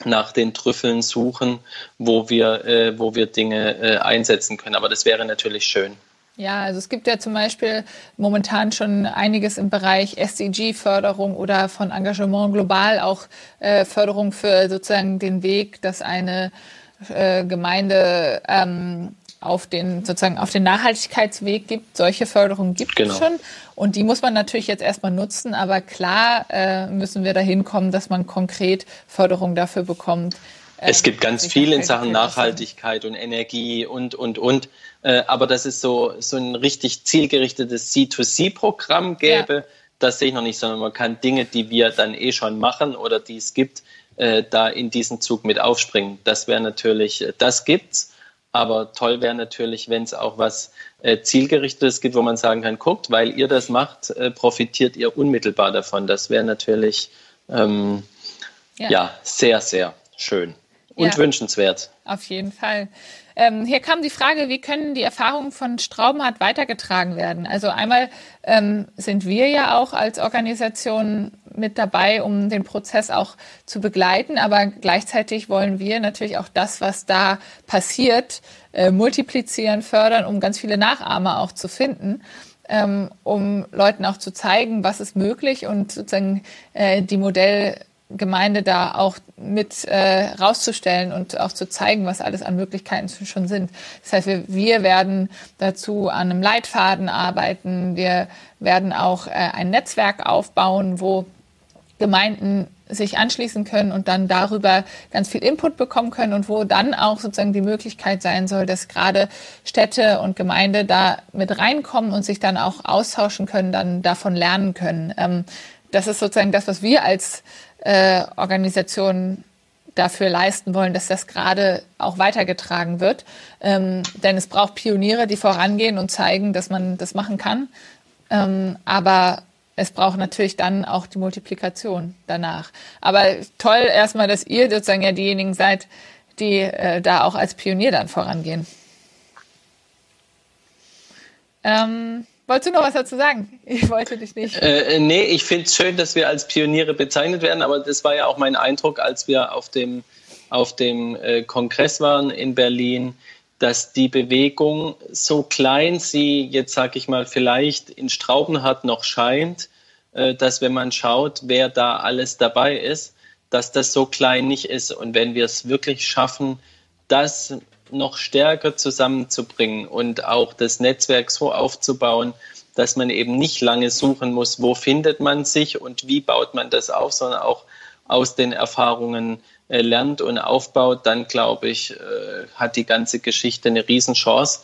nach den Trüffeln suchen, wo wir, äh, wo wir Dinge äh, einsetzen können. Aber das wäre natürlich schön. Ja, also es gibt ja zum Beispiel momentan schon einiges im Bereich SDG-Förderung oder von Engagement global auch äh, Förderung für sozusagen den Weg, dass eine äh, Gemeinde ähm, auf den sozusagen auf den Nachhaltigkeitsweg gibt. Solche Förderungen gibt genau. es schon und die muss man natürlich jetzt erstmal nutzen. Aber klar äh, müssen wir dahin kommen, dass man konkret Förderung dafür bekommt. Äh, es gibt ganz viel in Sachen Nachhaltigkeit und Energie und, und, und. Äh, aber dass es so, so ein richtig zielgerichtetes C2C-Programm gäbe, ja. das sehe ich noch nicht, sondern man kann Dinge, die wir dann eh schon machen oder die es gibt, äh, da in diesen Zug mit aufspringen. Das wäre natürlich, das gibt's. Aber toll wäre natürlich, wenn es auch was äh, Zielgerichtetes gibt, wo man sagen kann, guckt, weil ihr das macht, äh, profitiert ihr unmittelbar davon. Das wäre natürlich ähm, ja. ja. sehr, sehr schön und ja, wünschenswert. Auf jeden Fall. Ähm, hier kam die Frage, wie können die Erfahrungen von Straubenhardt weitergetragen werden? Also einmal ähm, sind wir ja auch als Organisation mit dabei, um den Prozess auch zu begleiten. Aber gleichzeitig wollen wir natürlich auch das, was da passiert, äh, multiplizieren, fördern, um ganz viele Nachahmer auch zu finden. Ähm, um Leuten auch zu zeigen, was ist möglich und sozusagen äh, die Modell Gemeinde da auch mit äh, rauszustellen und auch zu zeigen, was alles an Möglichkeiten schon sind. Das heißt, wir, wir werden dazu an einem Leitfaden arbeiten. Wir werden auch äh, ein Netzwerk aufbauen, wo Gemeinden sich anschließen können und dann darüber ganz viel Input bekommen können und wo dann auch sozusagen die Möglichkeit sein soll, dass gerade Städte und Gemeinde da mit reinkommen und sich dann auch austauschen können, dann davon lernen können. Ähm, das ist sozusagen das, was wir als äh, Organisationen dafür leisten wollen, dass das gerade auch weitergetragen wird. Ähm, denn es braucht Pioniere, die vorangehen und zeigen, dass man das machen kann. Ähm, aber es braucht natürlich dann auch die Multiplikation danach. Aber toll erstmal, dass ihr sozusagen ja diejenigen seid, die äh, da auch als Pionier dann vorangehen. Ähm, Wolltest du noch was dazu sagen? Ich wollte dich nicht. Äh, nee, ich finde es schön, dass wir als Pioniere bezeichnet werden, aber das war ja auch mein Eindruck, als wir auf dem, auf dem äh, Kongress waren in Berlin, dass die Bewegung, so klein sie jetzt, sag ich mal, vielleicht in Straubenhardt noch scheint, äh, dass wenn man schaut, wer da alles dabei ist, dass das so klein nicht ist. Und wenn wir es wirklich schaffen, das noch stärker zusammenzubringen und auch das Netzwerk so aufzubauen, dass man eben nicht lange suchen muss, wo findet man sich und wie baut man das auf, sondern auch aus den Erfahrungen äh, lernt und aufbaut, dann glaube ich, äh, hat die ganze Geschichte eine Riesenchance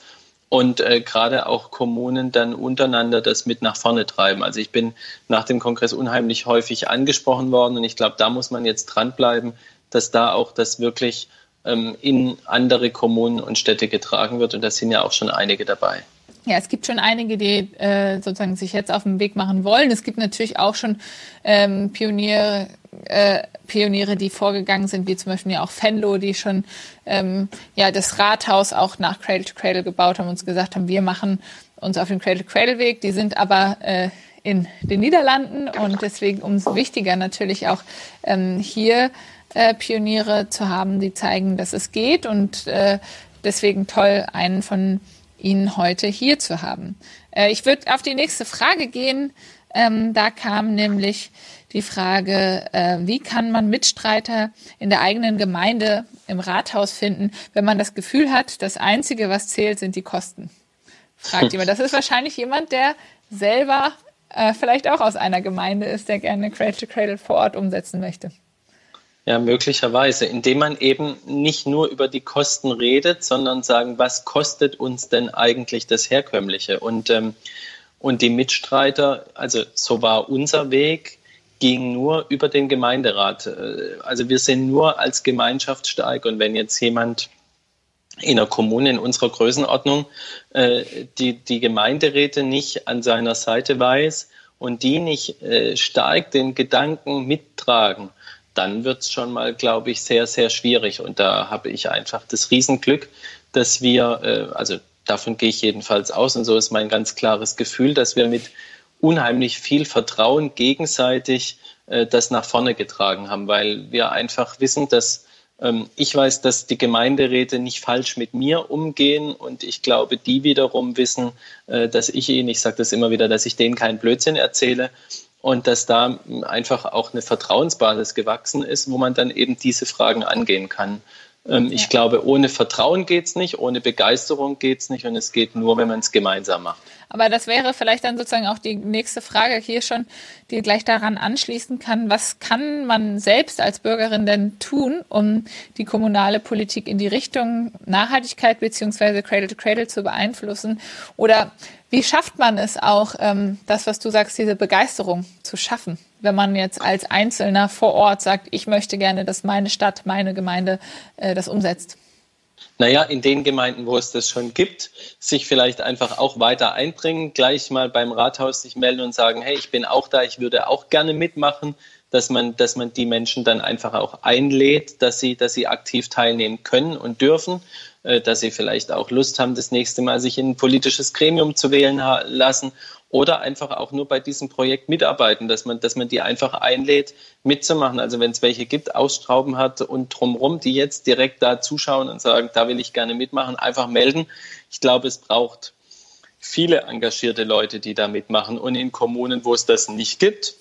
und äh, gerade auch Kommunen dann untereinander das mit nach vorne treiben. Also ich bin nach dem Kongress unheimlich häufig angesprochen worden und ich glaube, da muss man jetzt dranbleiben, dass da auch das wirklich in andere Kommunen und Städte getragen wird. Und da sind ja auch schon einige dabei. Ja, es gibt schon einige, die äh, sozusagen sich jetzt auf den Weg machen wollen. Es gibt natürlich auch schon ähm, Pioniere, äh, Pioniere, die vorgegangen sind, wie zum Beispiel ja auch Fenlo, die schon ähm, ja das Rathaus auch nach Cradle to Cradle gebaut haben und gesagt haben, wir machen uns auf den Cradle to Cradle Weg. Die sind aber äh, in den Niederlanden und deswegen umso wichtiger natürlich auch ähm, hier äh, Pioniere zu haben, die zeigen, dass es geht und äh, deswegen toll, einen von Ihnen heute hier zu haben. Äh, ich würde auf die nächste Frage gehen. Ähm, da kam nämlich die Frage, äh, wie kann man Mitstreiter in der eigenen Gemeinde im Rathaus finden, wenn man das Gefühl hat, das Einzige, was zählt, sind die Kosten? Fragt jemand. Das ist wahrscheinlich jemand, der selber äh, vielleicht auch aus einer Gemeinde ist, der gerne Cradle to Cradle vor Ort umsetzen möchte. Ja, möglicherweise, indem man eben nicht nur über die Kosten redet, sondern sagen, was kostet uns denn eigentlich das Herkömmliche? Und, ähm, und die Mitstreiter, also so war unser Weg, ging nur über den Gemeinderat. Äh, also wir sind nur als Gemeinschaft stark. Und wenn jetzt jemand in einer Kommune in unserer Größenordnung äh, die, die Gemeinderäte nicht an seiner Seite weiß und die nicht äh, stark den Gedanken mittragen, dann wird es schon mal, glaube ich, sehr, sehr schwierig. Und da habe ich einfach das Riesenglück, dass wir, äh, also davon gehe ich jedenfalls aus, und so ist mein ganz klares Gefühl, dass wir mit unheimlich viel Vertrauen gegenseitig äh, das nach vorne getragen haben, weil wir einfach wissen, dass ähm, ich weiß, dass die Gemeinderäte nicht falsch mit mir umgehen und ich glaube, die wiederum wissen, äh, dass ich ihnen, ich sage das immer wieder, dass ich denen keinen Blödsinn erzähle und dass da einfach auch eine Vertrauensbasis gewachsen ist, wo man dann eben diese Fragen angehen kann. Ähm, ja. Ich glaube, ohne Vertrauen geht's nicht, ohne Begeisterung geht's nicht und es geht nur, wenn man es gemeinsam macht. Aber das wäre vielleicht dann sozusagen auch die nächste Frage hier schon, die gleich daran anschließen kann. Was kann man selbst als Bürgerin denn tun, um die kommunale Politik in die Richtung Nachhaltigkeit beziehungsweise Cradle to Cradle zu beeinflussen? Oder wie schafft man es auch, ähm, das, was du sagst, diese Begeisterung zu schaffen, wenn man jetzt als Einzelner vor Ort sagt, ich möchte gerne, dass meine Stadt, meine Gemeinde äh, das umsetzt? Naja, in den Gemeinden, wo es das schon gibt, sich vielleicht einfach auch weiter einbringen, gleich mal beim Rathaus sich melden und sagen, hey, ich bin auch da, ich würde auch gerne mitmachen, dass man, dass man die Menschen dann einfach auch einlädt, dass sie, dass sie aktiv teilnehmen können und dürfen dass sie vielleicht auch Lust haben, das nächste Mal sich in ein politisches Gremium zu wählen lassen oder einfach auch nur bei diesem Projekt mitarbeiten, dass man, dass man die einfach einlädt, mitzumachen. Also wenn es welche gibt, Ausstrauben hat und drumherum, die jetzt direkt da zuschauen und sagen, da will ich gerne mitmachen, einfach melden. Ich glaube, es braucht viele engagierte Leute, die da mitmachen. Und in Kommunen, wo es das nicht gibt,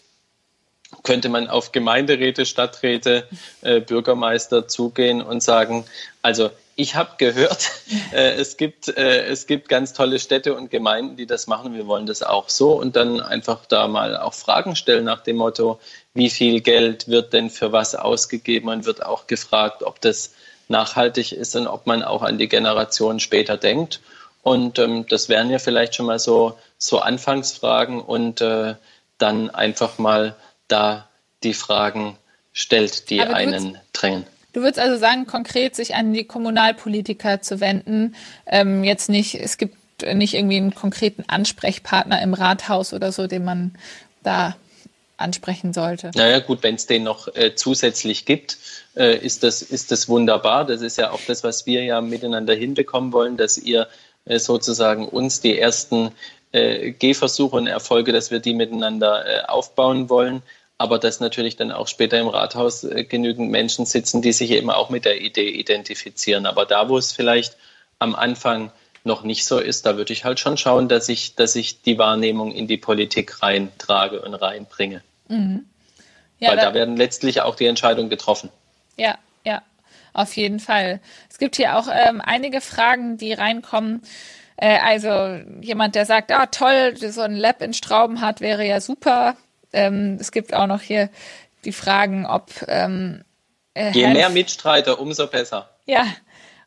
könnte man auf Gemeinderäte, Stadträte, äh, Bürgermeister zugehen und sagen, also ich habe gehört, äh, es, gibt, äh, es gibt ganz tolle Städte und Gemeinden, die das machen. Wir wollen das auch so und dann einfach da mal auch Fragen stellen nach dem Motto, wie viel Geld wird denn für was ausgegeben und wird auch gefragt, ob das nachhaltig ist und ob man auch an die Generation später denkt. Und ähm, das wären ja vielleicht schon mal so, so Anfangsfragen und äh, dann einfach mal da die Fragen stellt, die einen drängen. Du würdest also sagen, konkret sich an die Kommunalpolitiker zu wenden. Ähm, jetzt nicht, es gibt nicht irgendwie einen konkreten Ansprechpartner im Rathaus oder so, den man da ansprechen sollte. Naja, gut, wenn es den noch äh, zusätzlich gibt, äh, ist, das, ist das wunderbar. Das ist ja auch das, was wir ja miteinander hinbekommen wollen, dass ihr äh, sozusagen uns die ersten äh, Gehversuche und Erfolge, dass wir die miteinander äh, aufbauen wollen aber dass natürlich dann auch später im Rathaus äh, genügend Menschen sitzen, die sich eben auch mit der Idee identifizieren. Aber da, wo es vielleicht am Anfang noch nicht so ist, da würde ich halt schon schauen, dass ich, dass ich die Wahrnehmung in die Politik reintrage und reinbringe. Mhm. Ja, Weil da, werden letztlich auch die Entscheidungen getroffen. Ja, ja, auf jeden Fall. Es gibt hier auch ähm, einige Fragen, die reinkommen. Äh, also jemand, der sagt, ah toll, so ein Lab in Strauben hat, wäre ja super. Ähm, es gibt auch noch hier die Fragen, ob ähm, äh, Je Herr mehr Mitstreiter, umso besser. Ja,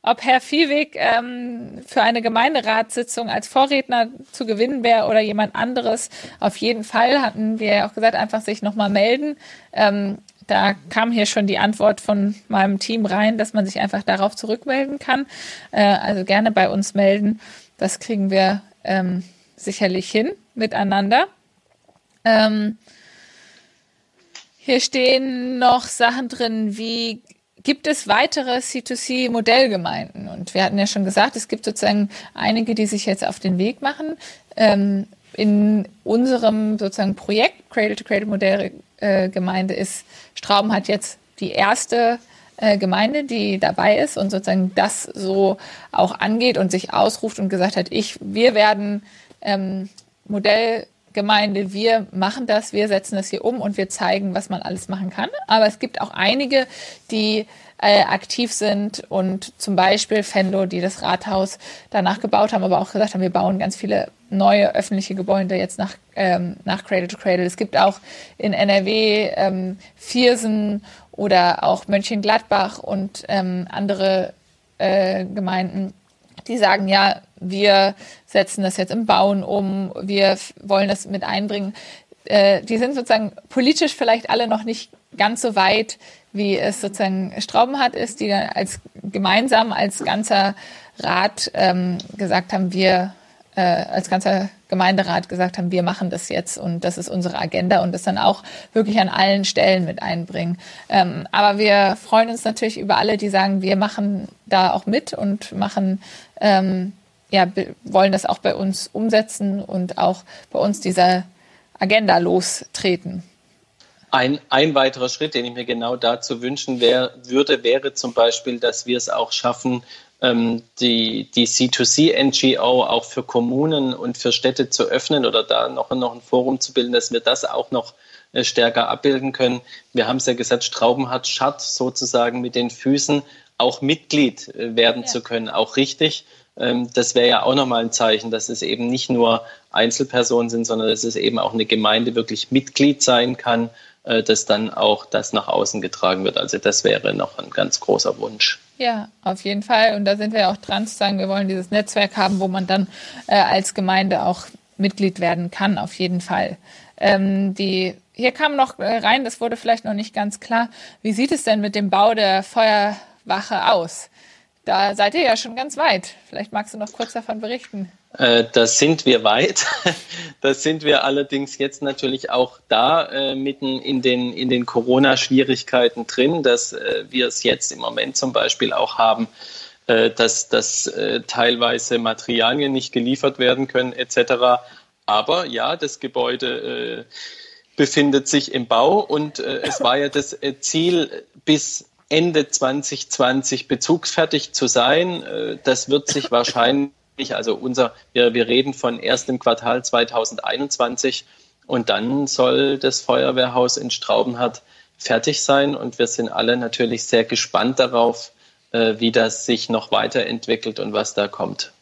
ob Herr Viehweg ähm, für eine Gemeinderatssitzung als Vorredner zu gewinnen wäre oder jemand anderes. Auf jeden Fall hatten wir auch gesagt, einfach sich nochmal melden. Ähm, da kam hier schon die Antwort von meinem Team rein, dass man sich einfach darauf zurückmelden kann. Äh, also gerne bei uns melden. Das kriegen wir ähm, sicherlich hin miteinander. Ähm, hier stehen noch Sachen drin wie Gibt es weitere C2C-Modellgemeinden? Und wir hatten ja schon gesagt, es gibt sozusagen einige, die sich jetzt auf den Weg machen. Ähm, in unserem sozusagen Projekt Cradle-to-Cradle-Modellgemeinde ist Strauben hat jetzt die erste äh, Gemeinde, die dabei ist und sozusagen das so auch angeht und sich ausruft und gesagt hat, ich, wir werden ähm, Modell Gemeinde, wir machen das, wir setzen das hier um und wir zeigen, was man alles machen kann. Aber es gibt auch einige, die äh, aktiv sind und zum Beispiel Fendo, die das Rathaus danach gebaut haben, aber auch gesagt haben, wir bauen ganz viele neue öffentliche Gebäude jetzt nach, ähm, nach Cradle to Cradle. Es gibt auch in NRW ähm, Viersen oder auch Mönchengladbach und ähm, andere äh, Gemeinden, die sagen, ja, wir setzen das jetzt im Bauen um, wir wollen das mit einbringen. Äh, die sind sozusagen politisch vielleicht alle noch nicht ganz so weit, wie es sozusagen Strauben hat, ist, die dann als gemeinsam als ganzer Rat ähm, gesagt haben, wir äh, als ganzer Gemeinderat gesagt haben, wir machen das jetzt und das ist unsere Agenda und das dann auch wirklich an allen Stellen mit einbringen. Ähm, aber wir freuen uns natürlich über alle, die sagen, wir machen da auch mit und machen ähm, ja, wollen das auch bei uns umsetzen und auch bei uns dieser Agenda lostreten. Ein, ein weiterer Schritt, den ich mir genau dazu wünschen wär, würde, wäre zum Beispiel, dass wir es auch schaffen, die, die C2C-NGO auch für Kommunen und für Städte zu öffnen oder da noch, noch ein Forum zu bilden, dass wir das auch noch äh, stärker abbilden können. Wir haben es ja gesagt, Strauben hat Schatz sozusagen mit den Füßen auch Mitglied äh, werden ja. zu können, auch richtig. Ähm, das wäre ja auch nochmal ein Zeichen, dass es eben nicht nur Einzelpersonen sind, sondern dass es eben auch eine Gemeinde wirklich Mitglied sein kann, dass dann auch das nach außen getragen wird. Also das wäre noch ein ganz großer Wunsch. Ja, auf jeden Fall. Und da sind wir auch dran zu sagen, wir wollen dieses Netzwerk haben, wo man dann äh, als Gemeinde auch Mitglied werden kann, auf jeden Fall. Ähm, die, hier kam noch äh, rein, das wurde vielleicht noch nicht ganz klar. Wie sieht es denn mit dem Bau der Feuerwache aus? Da seid ihr ja schon ganz weit. Vielleicht magst du noch kurz davon berichten. Äh, da sind wir weit. da sind wir allerdings jetzt natürlich auch da äh, mitten in den, in den Corona-Schwierigkeiten drin, dass äh, wir es jetzt im Moment zum Beispiel auch haben, äh, dass, dass äh, teilweise Materialien nicht geliefert werden können etc. Aber ja, das Gebäude äh, befindet sich im Bau und es war ja das Ziel, bis Ende 2020 bezugsfertig zu sein. Das wird sich wahrscheinlich, also unser, wir, wir reden von erstem Quartal 2021 und dann soll das Feuerwehrhaus in Straubenhardt fertig sein und wir sind alle natürlich sehr gespannt darauf, äh, wie das sich noch weiterentwickelt und was da kommt.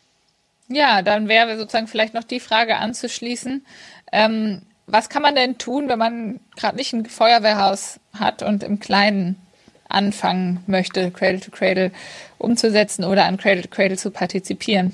Ja, dann wäre sozusagen vielleicht noch die Frage anzuschließen. Ähm, was kann man denn tun, wenn man gerade nicht ein Feuerwehrhaus hat und im Kleinen anfangen möchte, Cradle to Cradle umzusetzen oder an Cradle to Cradle zu partizipieren?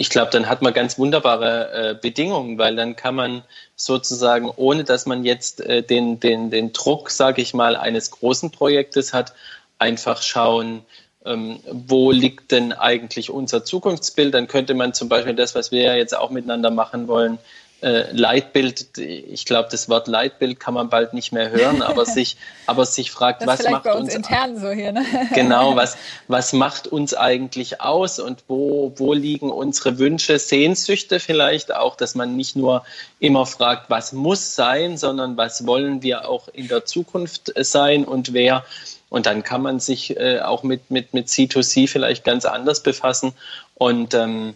Ich glaube, dann hat man ganz wunderbare äh, Bedingungen, weil dann kann man sozusagen, ohne dass man jetzt äh, den, den, den Druck, sage ich mal, eines großen Projektes hat, einfach schauen, ähm, wo liegt denn eigentlich unser Zukunftsbild? Dann könnte man zum Beispiel das, was wir ja jetzt auch miteinander machen wollen, äh, Leitbild, ich glaube, das Wort Leitbild kann man bald nicht mehr hören, aber sich, aber sich fragt, was macht uns, uns intern so hier, ne? genau, was, was macht uns eigentlich aus und wo, wo liegen unsere Wünsche, Sehnsüchte vielleicht auch, dass man nicht nur immer fragt, was muss sein, sondern was wollen wir auch in der Zukunft sein und wer und dann kann man sich äh, auch mit, mit, mit C2C vielleicht ganz anders befassen und ähm,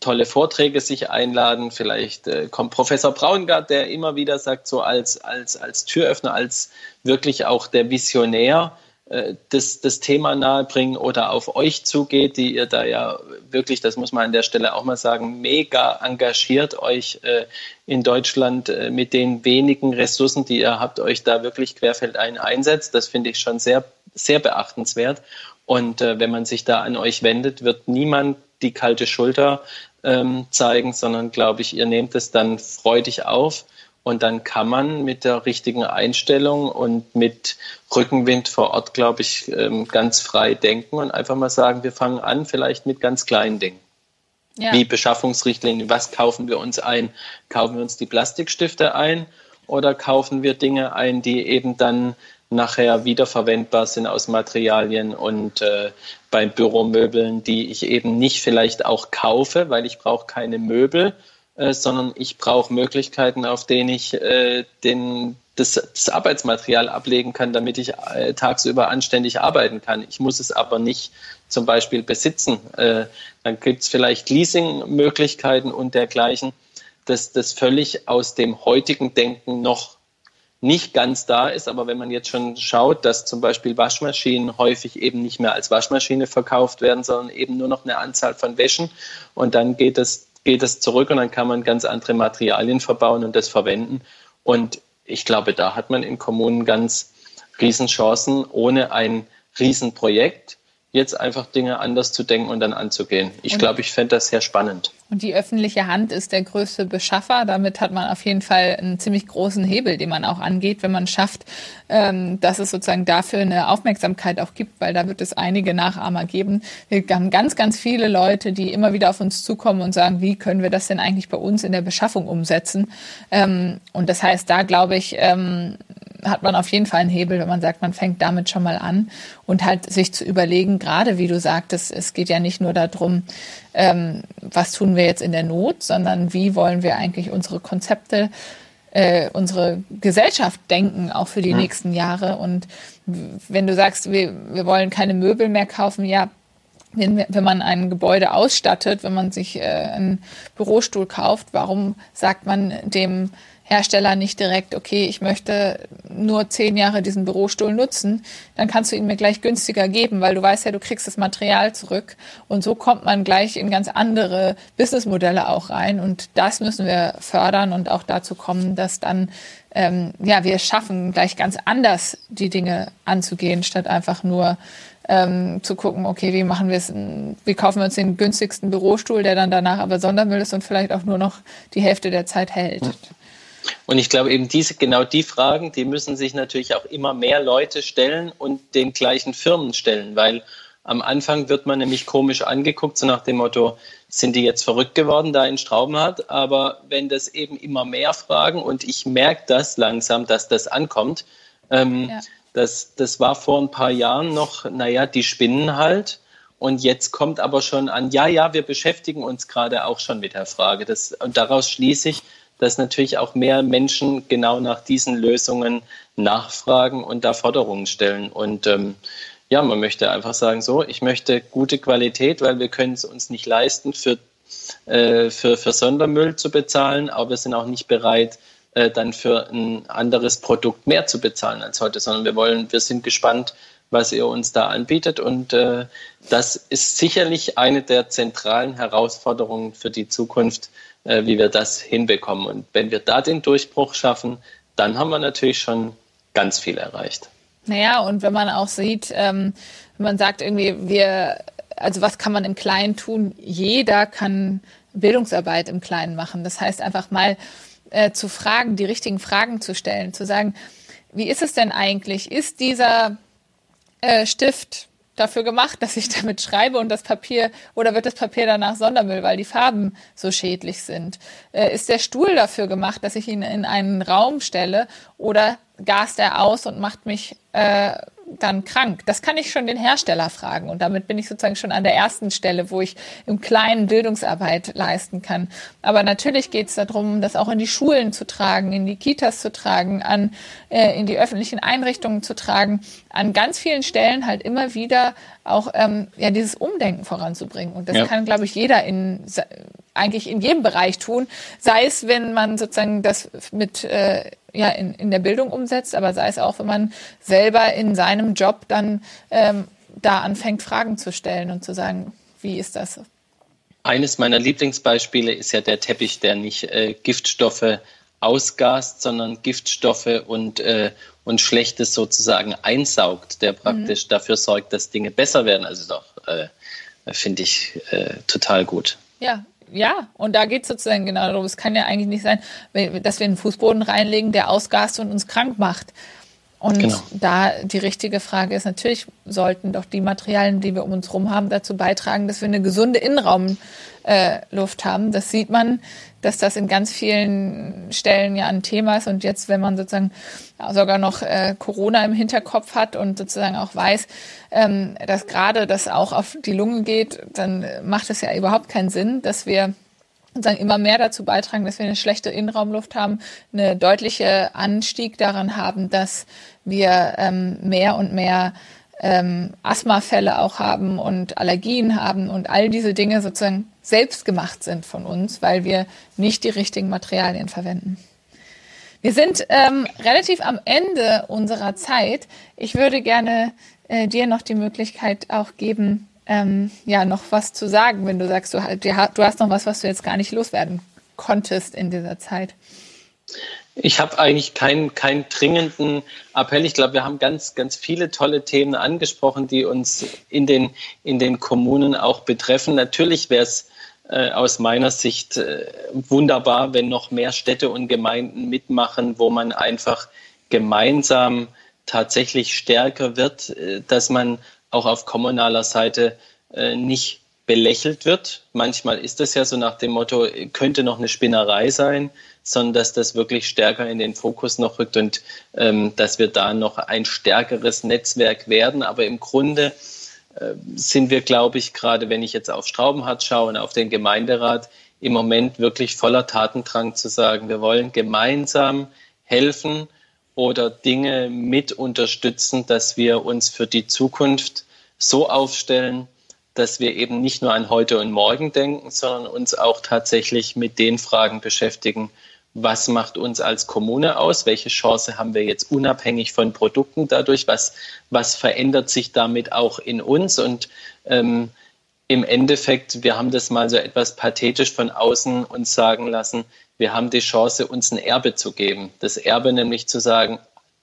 tolle Vorträge sich einladen. Vielleicht äh, kommt Professor Braungart, der immer wieder sagt, so als, als, als Türöffner, als wirklich auch der Visionär äh, das, das Thema nahebringen oder auf euch zugeht, die ihr da ja wirklich, das muss man an der Stelle auch mal sagen, mega engagiert euch äh, in Deutschland äh, mit den wenigen Ressourcen, die ihr habt, euch da wirklich querfeldein einsetzt. Das finde ich schon sehr, sehr beachtenswert. Und äh, wenn man sich da an euch wendet, wird niemand die kalte Schulter ähm, zeigen, sondern glaube ich, ihr nehmt es dann freudig auf und dann kann man mit der richtigen Einstellung und mit Rückenwind vor Ort, glaube ich, ähm, ganz frei denken und einfach mal sagen, wir fangen an vielleicht mit ganz kleinen Dingen. Ja. Wie Beschaffungsrichtlinien, was kaufen wir uns ein? Kaufen wir uns die Plastikstifte ein oder kaufen wir Dinge ein, die eben dann nachher wiederverwendbar sind aus Materialien und äh, bei Büromöbeln, die ich eben nicht vielleicht auch kaufe, weil ich brauche keine Möbel, äh, sondern ich brauche Möglichkeiten, auf denen ich äh, den, das, das, Arbeitsmaterial ablegen kann, damit ich äh, tagsüber anständig arbeiten kann. Ich muss es aber nicht zum Beispiel besitzen. Äh, dann gibt es vielleicht Leasingmöglichkeiten und dergleichen, dass das völlig aus dem heutigen Denken noch nicht ganz da ist. Aber wenn man jetzt schon schaut, dass zum Beispiel Waschmaschinen häufig eben nicht mehr als Waschmaschine verkauft werden, sondern eben nur noch eine Anzahl von Wäschen und dann geht es, geht es zurück und dann kann man ganz andere Materialien verbauen und das verwenden. Und ich glaube, da hat man in Kommunen ganz Riesenchancen ohne ein Riesenprojekt jetzt einfach Dinge anders zu denken und dann anzugehen. Ich glaube, ich fände das sehr spannend. Und die öffentliche Hand ist der größte Beschaffer. Damit hat man auf jeden Fall einen ziemlich großen Hebel, den man auch angeht, wenn man schafft, ähm, dass es sozusagen dafür eine Aufmerksamkeit auch gibt, weil da wird es einige Nachahmer geben. Wir haben ganz, ganz viele Leute, die immer wieder auf uns zukommen und sagen, wie können wir das denn eigentlich bei uns in der Beschaffung umsetzen? Ähm, und das heißt, da glaube ich, ähm, hat man auf jeden Fall einen Hebel, wenn man sagt, man fängt damit schon mal an und halt sich zu überlegen, gerade wie du sagtest, es geht ja nicht nur darum, ähm, was tun wir jetzt in der Not, sondern wie wollen wir eigentlich unsere Konzepte, äh, unsere Gesellschaft denken, auch für die ja. nächsten Jahre. Und wenn du sagst, wir, wir wollen keine Möbel mehr kaufen, ja, wenn, wenn man ein Gebäude ausstattet, wenn man sich äh, einen Bürostuhl kauft, warum sagt man dem Hersteller nicht direkt, okay, ich möchte nur zehn Jahre diesen Bürostuhl nutzen, dann kannst du ihn mir gleich günstiger geben, weil du weißt ja, du kriegst das Material zurück. Und so kommt man gleich in ganz andere Businessmodelle auch rein. Und das müssen wir fördern und auch dazu kommen, dass dann ähm, ja wir schaffen, gleich ganz anders die Dinge anzugehen, statt einfach nur ähm, zu gucken, okay, wie machen wir es, wie kaufen wir uns den günstigsten Bürostuhl, der dann danach aber Sondermüll ist und vielleicht auch nur noch die Hälfte der Zeit hält. Und ich glaube eben diese, genau die Fragen, die müssen sich natürlich auch immer mehr Leute stellen und den gleichen Firmen stellen, weil am Anfang wird man nämlich komisch angeguckt, so nach dem Motto, sind die jetzt verrückt geworden da in Straubenhardt? Aber wenn das eben immer mehr fragen und ich merke das langsam, dass das ankommt, ähm, ja. Das, das war vor ein paar Jahren noch, naja, die spinnen halt. Und jetzt kommt aber schon an, ja, ja, wir beschäftigen uns gerade auch schon mit der Frage. Das, und daraus schließe ich, dass natürlich auch mehr Menschen genau nach diesen Lösungen nachfragen und da Forderungen stellen. Und ähm, ja, man möchte einfach sagen, so, ich möchte gute Qualität, weil wir können es uns nicht leisten, für, äh, für, für Sondermüll zu bezahlen, aber wir sind auch nicht bereit, äh, dann für ein anderes Produkt mehr zu bezahlen als heute, sondern wir wollen, wir sind gespannt, was ihr uns da anbietet. Und äh, das ist sicherlich eine der zentralen Herausforderungen für die Zukunft, äh, wie wir das hinbekommen. Und wenn wir da den Durchbruch schaffen, dann haben wir natürlich schon ganz viel erreicht. Naja, und wenn man auch sieht, ähm, wenn man sagt irgendwie, wir, also was kann man im Kleinen tun? Jeder kann Bildungsarbeit im Kleinen machen. Das heißt einfach mal äh, zu fragen, die richtigen Fragen zu stellen, zu sagen, wie ist es denn eigentlich? Ist dieser äh, Stift dafür gemacht, dass ich damit schreibe und das Papier oder wird das Papier danach Sondermüll, weil die Farben so schädlich sind? Äh, ist der Stuhl dafür gemacht, dass ich ihn in einen Raum stelle oder gast er aus und macht mich äh, dann krank? Das kann ich schon den Hersteller fragen. Und damit bin ich sozusagen schon an der ersten Stelle, wo ich im Kleinen Bildungsarbeit leisten kann. Aber natürlich geht es darum, das auch in die Schulen zu tragen, in die Kitas zu tragen, an, äh, in die öffentlichen Einrichtungen zu tragen, an ganz vielen Stellen halt immer wieder auch ähm, ja, dieses Umdenken voranzubringen. Und das ja. kann, glaube ich, jeder in eigentlich in jedem Bereich tun. Sei es, wenn man sozusagen das mit äh, ja, in, in der Bildung umsetzt, aber sei es auch, wenn man selber in seinem Job dann ähm, da anfängt, Fragen zu stellen und zu sagen, wie ist das? Eines meiner Lieblingsbeispiele ist ja der Teppich, der nicht äh, Giftstoffe ausgast, sondern Giftstoffe und, äh, und Schlechtes sozusagen einsaugt, der praktisch mhm. dafür sorgt, dass Dinge besser werden. Also doch, äh, finde ich äh, total gut. Ja, ja, und da geht es sozusagen genau darum. Es kann ja eigentlich nicht sein, dass wir einen Fußboden reinlegen, der ausgast und uns krank macht. Und genau. da die richtige Frage ist, natürlich sollten doch die Materialien, die wir um uns herum haben, dazu beitragen, dass wir eine gesunde Innenraumluft äh, haben. Das sieht man, dass das in ganz vielen Stellen ja ein Thema ist. Und jetzt, wenn man sozusagen sogar noch äh, Corona im Hinterkopf hat und sozusagen auch weiß, ähm, dass gerade das auch auf die Lunge geht, dann macht es ja überhaupt keinen Sinn, dass wir sozusagen immer mehr dazu beitragen, dass wir eine schlechte Innenraumluft haben, eine deutliche Anstieg daran haben, dass wir ähm, mehr und mehr ähm, Asthmafälle auch haben und Allergien haben und all diese Dinge sozusagen selbst gemacht sind von uns, weil wir nicht die richtigen Materialien verwenden. Wir sind ähm, relativ am Ende unserer Zeit. Ich würde gerne äh, dir noch die Möglichkeit auch geben, ähm, ja, noch was zu sagen, wenn du sagst, du, du hast noch was, was du jetzt gar nicht loswerden konntest in dieser Zeit. Ich habe eigentlich keinen, keinen dringenden Appell. Ich glaube, wir haben ganz, ganz viele tolle Themen angesprochen, die uns in den, in den Kommunen auch betreffen. Natürlich wäre es äh, aus meiner Sicht äh, wunderbar, wenn noch mehr Städte und Gemeinden mitmachen, wo man einfach gemeinsam tatsächlich stärker wird, äh, dass man auch auf kommunaler Seite äh, nicht belächelt wird. Manchmal ist das ja so nach dem Motto, könnte noch eine Spinnerei sein, sondern dass das wirklich stärker in den Fokus noch rückt und ähm, dass wir da noch ein stärkeres Netzwerk werden. Aber im Grunde äh, sind wir, glaube ich, gerade wenn ich jetzt auf Straubenhardt schaue und auf den Gemeinderat, im Moment wirklich voller Tatendrang zu sagen, wir wollen gemeinsam helfen oder Dinge mit unterstützen, dass wir uns für die Zukunft so aufstellen, dass wir eben nicht nur an heute und morgen denken, sondern uns auch tatsächlich mit den Fragen beschäftigen, was macht uns als Kommune aus, welche Chance haben wir jetzt unabhängig von Produkten dadurch, was, was verändert sich damit auch in uns? Und ähm, im Endeffekt, wir haben das mal so etwas pathetisch von außen uns sagen lassen, wir haben die Chance, uns ein Erbe zu geben. Das Erbe nämlich zu sagen,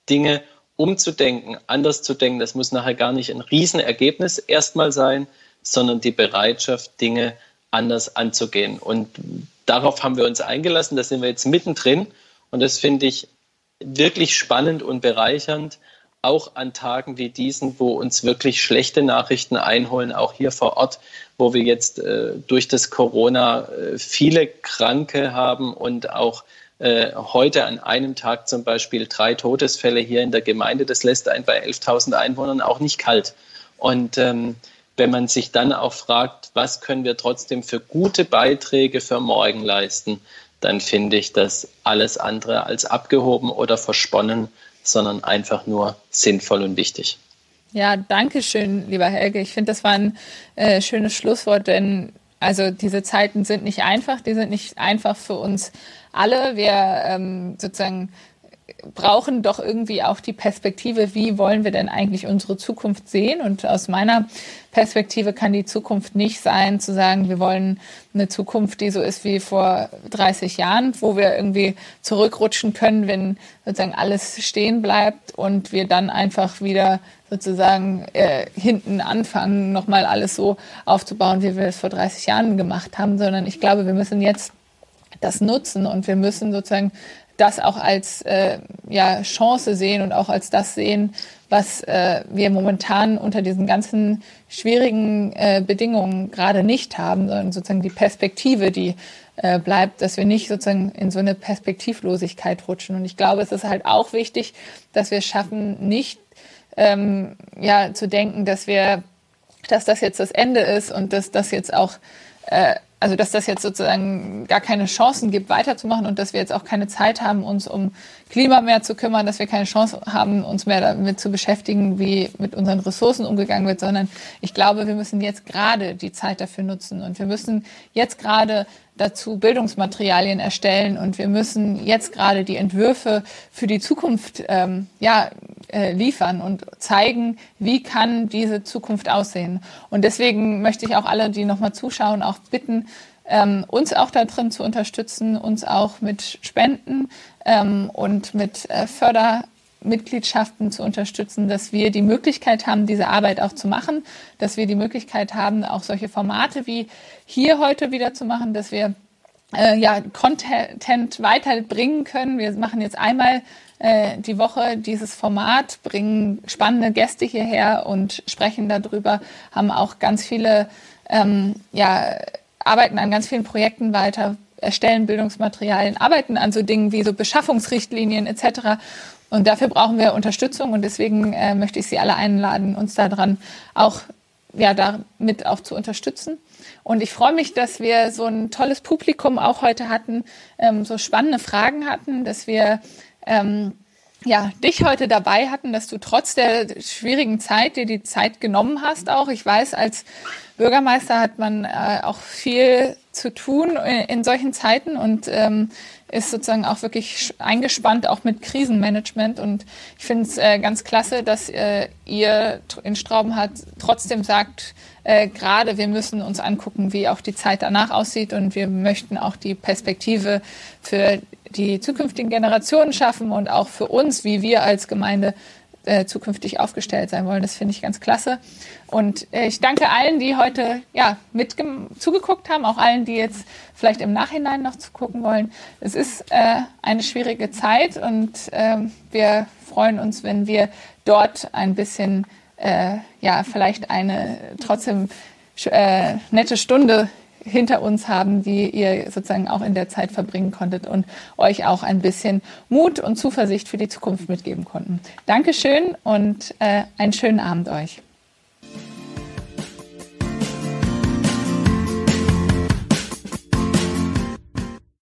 Dinge umzudenken, anders zu denken. Das muss nachher gar nicht ein Riesenergebnis erstmal sein, sondern die Bereitschaft, Dinge anders anzugehen. Und darauf haben wir uns eingelassen. Da sind wir jetzt mittendrin. Und das finde ich wirklich spannend und bereichernd, auch an Tagen wie diesen, wo uns wirklich schlechte Nachrichten einholen, auch hier vor Ort, wo wir jetzt äh, durch das Corona äh, viele Kranke haben und auch äh, heute an einem Tag zum Beispiel drei Todesfälle hier in der Gemeinde. Das lässt einen bei 11.000 Einwohnern auch nicht kalt. Und ähm, wenn man sich dann auch fragt, was können wir trotzdem für gute Beiträge für morgen leisten, dann finde ich das alles andere als abgehoben oder versponnen, sondern einfach nur sinnvoll und wichtig. Ja, danke schön, lieber Helge. Ich finde, das war ein äh, schönes Schlusswort, denn also diese Zeiten sind nicht einfach, die sind nicht einfach für uns alle. Wir ähm, sozusagen brauchen doch irgendwie auch die Perspektive, wie wollen wir denn eigentlich unsere Zukunft sehen? Und aus meiner Perspektive kann die Zukunft nicht sein, zu sagen, wir wollen eine Zukunft, die so ist wie vor 30 Jahren, wo wir irgendwie zurückrutschen können, wenn sozusagen alles stehen bleibt und wir dann einfach wieder sozusagen äh, hinten anfangen, nochmal alles so aufzubauen, wie wir es vor 30 Jahren gemacht haben, sondern ich glaube, wir müssen jetzt das nutzen und wir müssen sozusagen das auch als äh, ja, Chance sehen und auch als das sehen, was äh, wir momentan unter diesen ganzen schwierigen äh, Bedingungen gerade nicht haben, sondern sozusagen die Perspektive, die äh, bleibt, dass wir nicht sozusagen in so eine Perspektivlosigkeit rutschen. Und ich glaube, es ist halt auch wichtig, dass wir schaffen, nicht ähm, ja, zu denken, dass wir, dass das jetzt das Ende ist und dass das jetzt auch äh, also dass das jetzt sozusagen gar keine Chancen gibt, weiterzumachen und dass wir jetzt auch keine Zeit haben, uns um Klima mehr zu kümmern, dass wir keine Chance haben, uns mehr damit zu beschäftigen, wie mit unseren Ressourcen umgegangen wird, sondern ich glaube, wir müssen jetzt gerade die Zeit dafür nutzen. Und wir müssen jetzt gerade dazu Bildungsmaterialien erstellen und wir müssen jetzt gerade die Entwürfe für die Zukunft ähm, ja, äh, liefern und zeigen, wie kann diese Zukunft aussehen. Und deswegen möchte ich auch alle, die nochmal zuschauen, auch bitten, ähm, uns auch da drin zu unterstützen, uns auch mit Spenden ähm, und mit äh, Förder Mitgliedschaften zu unterstützen, dass wir die Möglichkeit haben, diese Arbeit auch zu machen, dass wir die Möglichkeit haben, auch solche Formate wie hier heute wieder zu machen, dass wir äh, ja Content weiterbringen können. Wir machen jetzt einmal äh, die Woche dieses Format, bringen spannende Gäste hierher und sprechen darüber, haben auch ganz viele, ähm, ja, arbeiten an ganz vielen Projekten weiter, erstellen Bildungsmaterialien, arbeiten an so Dingen wie so Beschaffungsrichtlinien etc. Und dafür brauchen wir Unterstützung und deswegen äh, möchte ich Sie alle einladen, uns daran auch ja, damit auch zu unterstützen. Und ich freue mich, dass wir so ein tolles Publikum auch heute hatten, ähm, so spannende Fragen hatten, dass wir ähm, ja, dich heute dabei hatten, dass du trotz der schwierigen Zeit dir die Zeit genommen hast auch. Ich weiß, als Bürgermeister hat man äh, auch viel zu tun in, in solchen Zeiten und ähm, ist sozusagen auch wirklich eingespannt, auch mit Krisenmanagement. Und ich finde es äh, ganz klasse, dass äh, ihr in Straubenhardt trotzdem sagt, äh, gerade wir müssen uns angucken, wie auch die Zeit danach aussieht. Und wir möchten auch die Perspektive für die zukünftigen Generationen schaffen und auch für uns, wie wir als Gemeinde äh, zukünftig aufgestellt sein wollen. Das finde ich ganz klasse. Und äh, ich danke allen, die heute ja, mit zugeguckt haben, auch allen, die jetzt vielleicht im Nachhinein noch zugucken wollen. Es ist äh, eine schwierige Zeit und ähm, wir freuen uns, wenn wir dort ein bisschen, äh, ja, vielleicht eine trotzdem äh, nette Stunde hinter uns haben, die ihr sozusagen auch in der Zeit verbringen konntet und euch auch ein bisschen Mut und Zuversicht für die Zukunft mitgeben konnten. Dankeschön und äh, einen schönen Abend euch.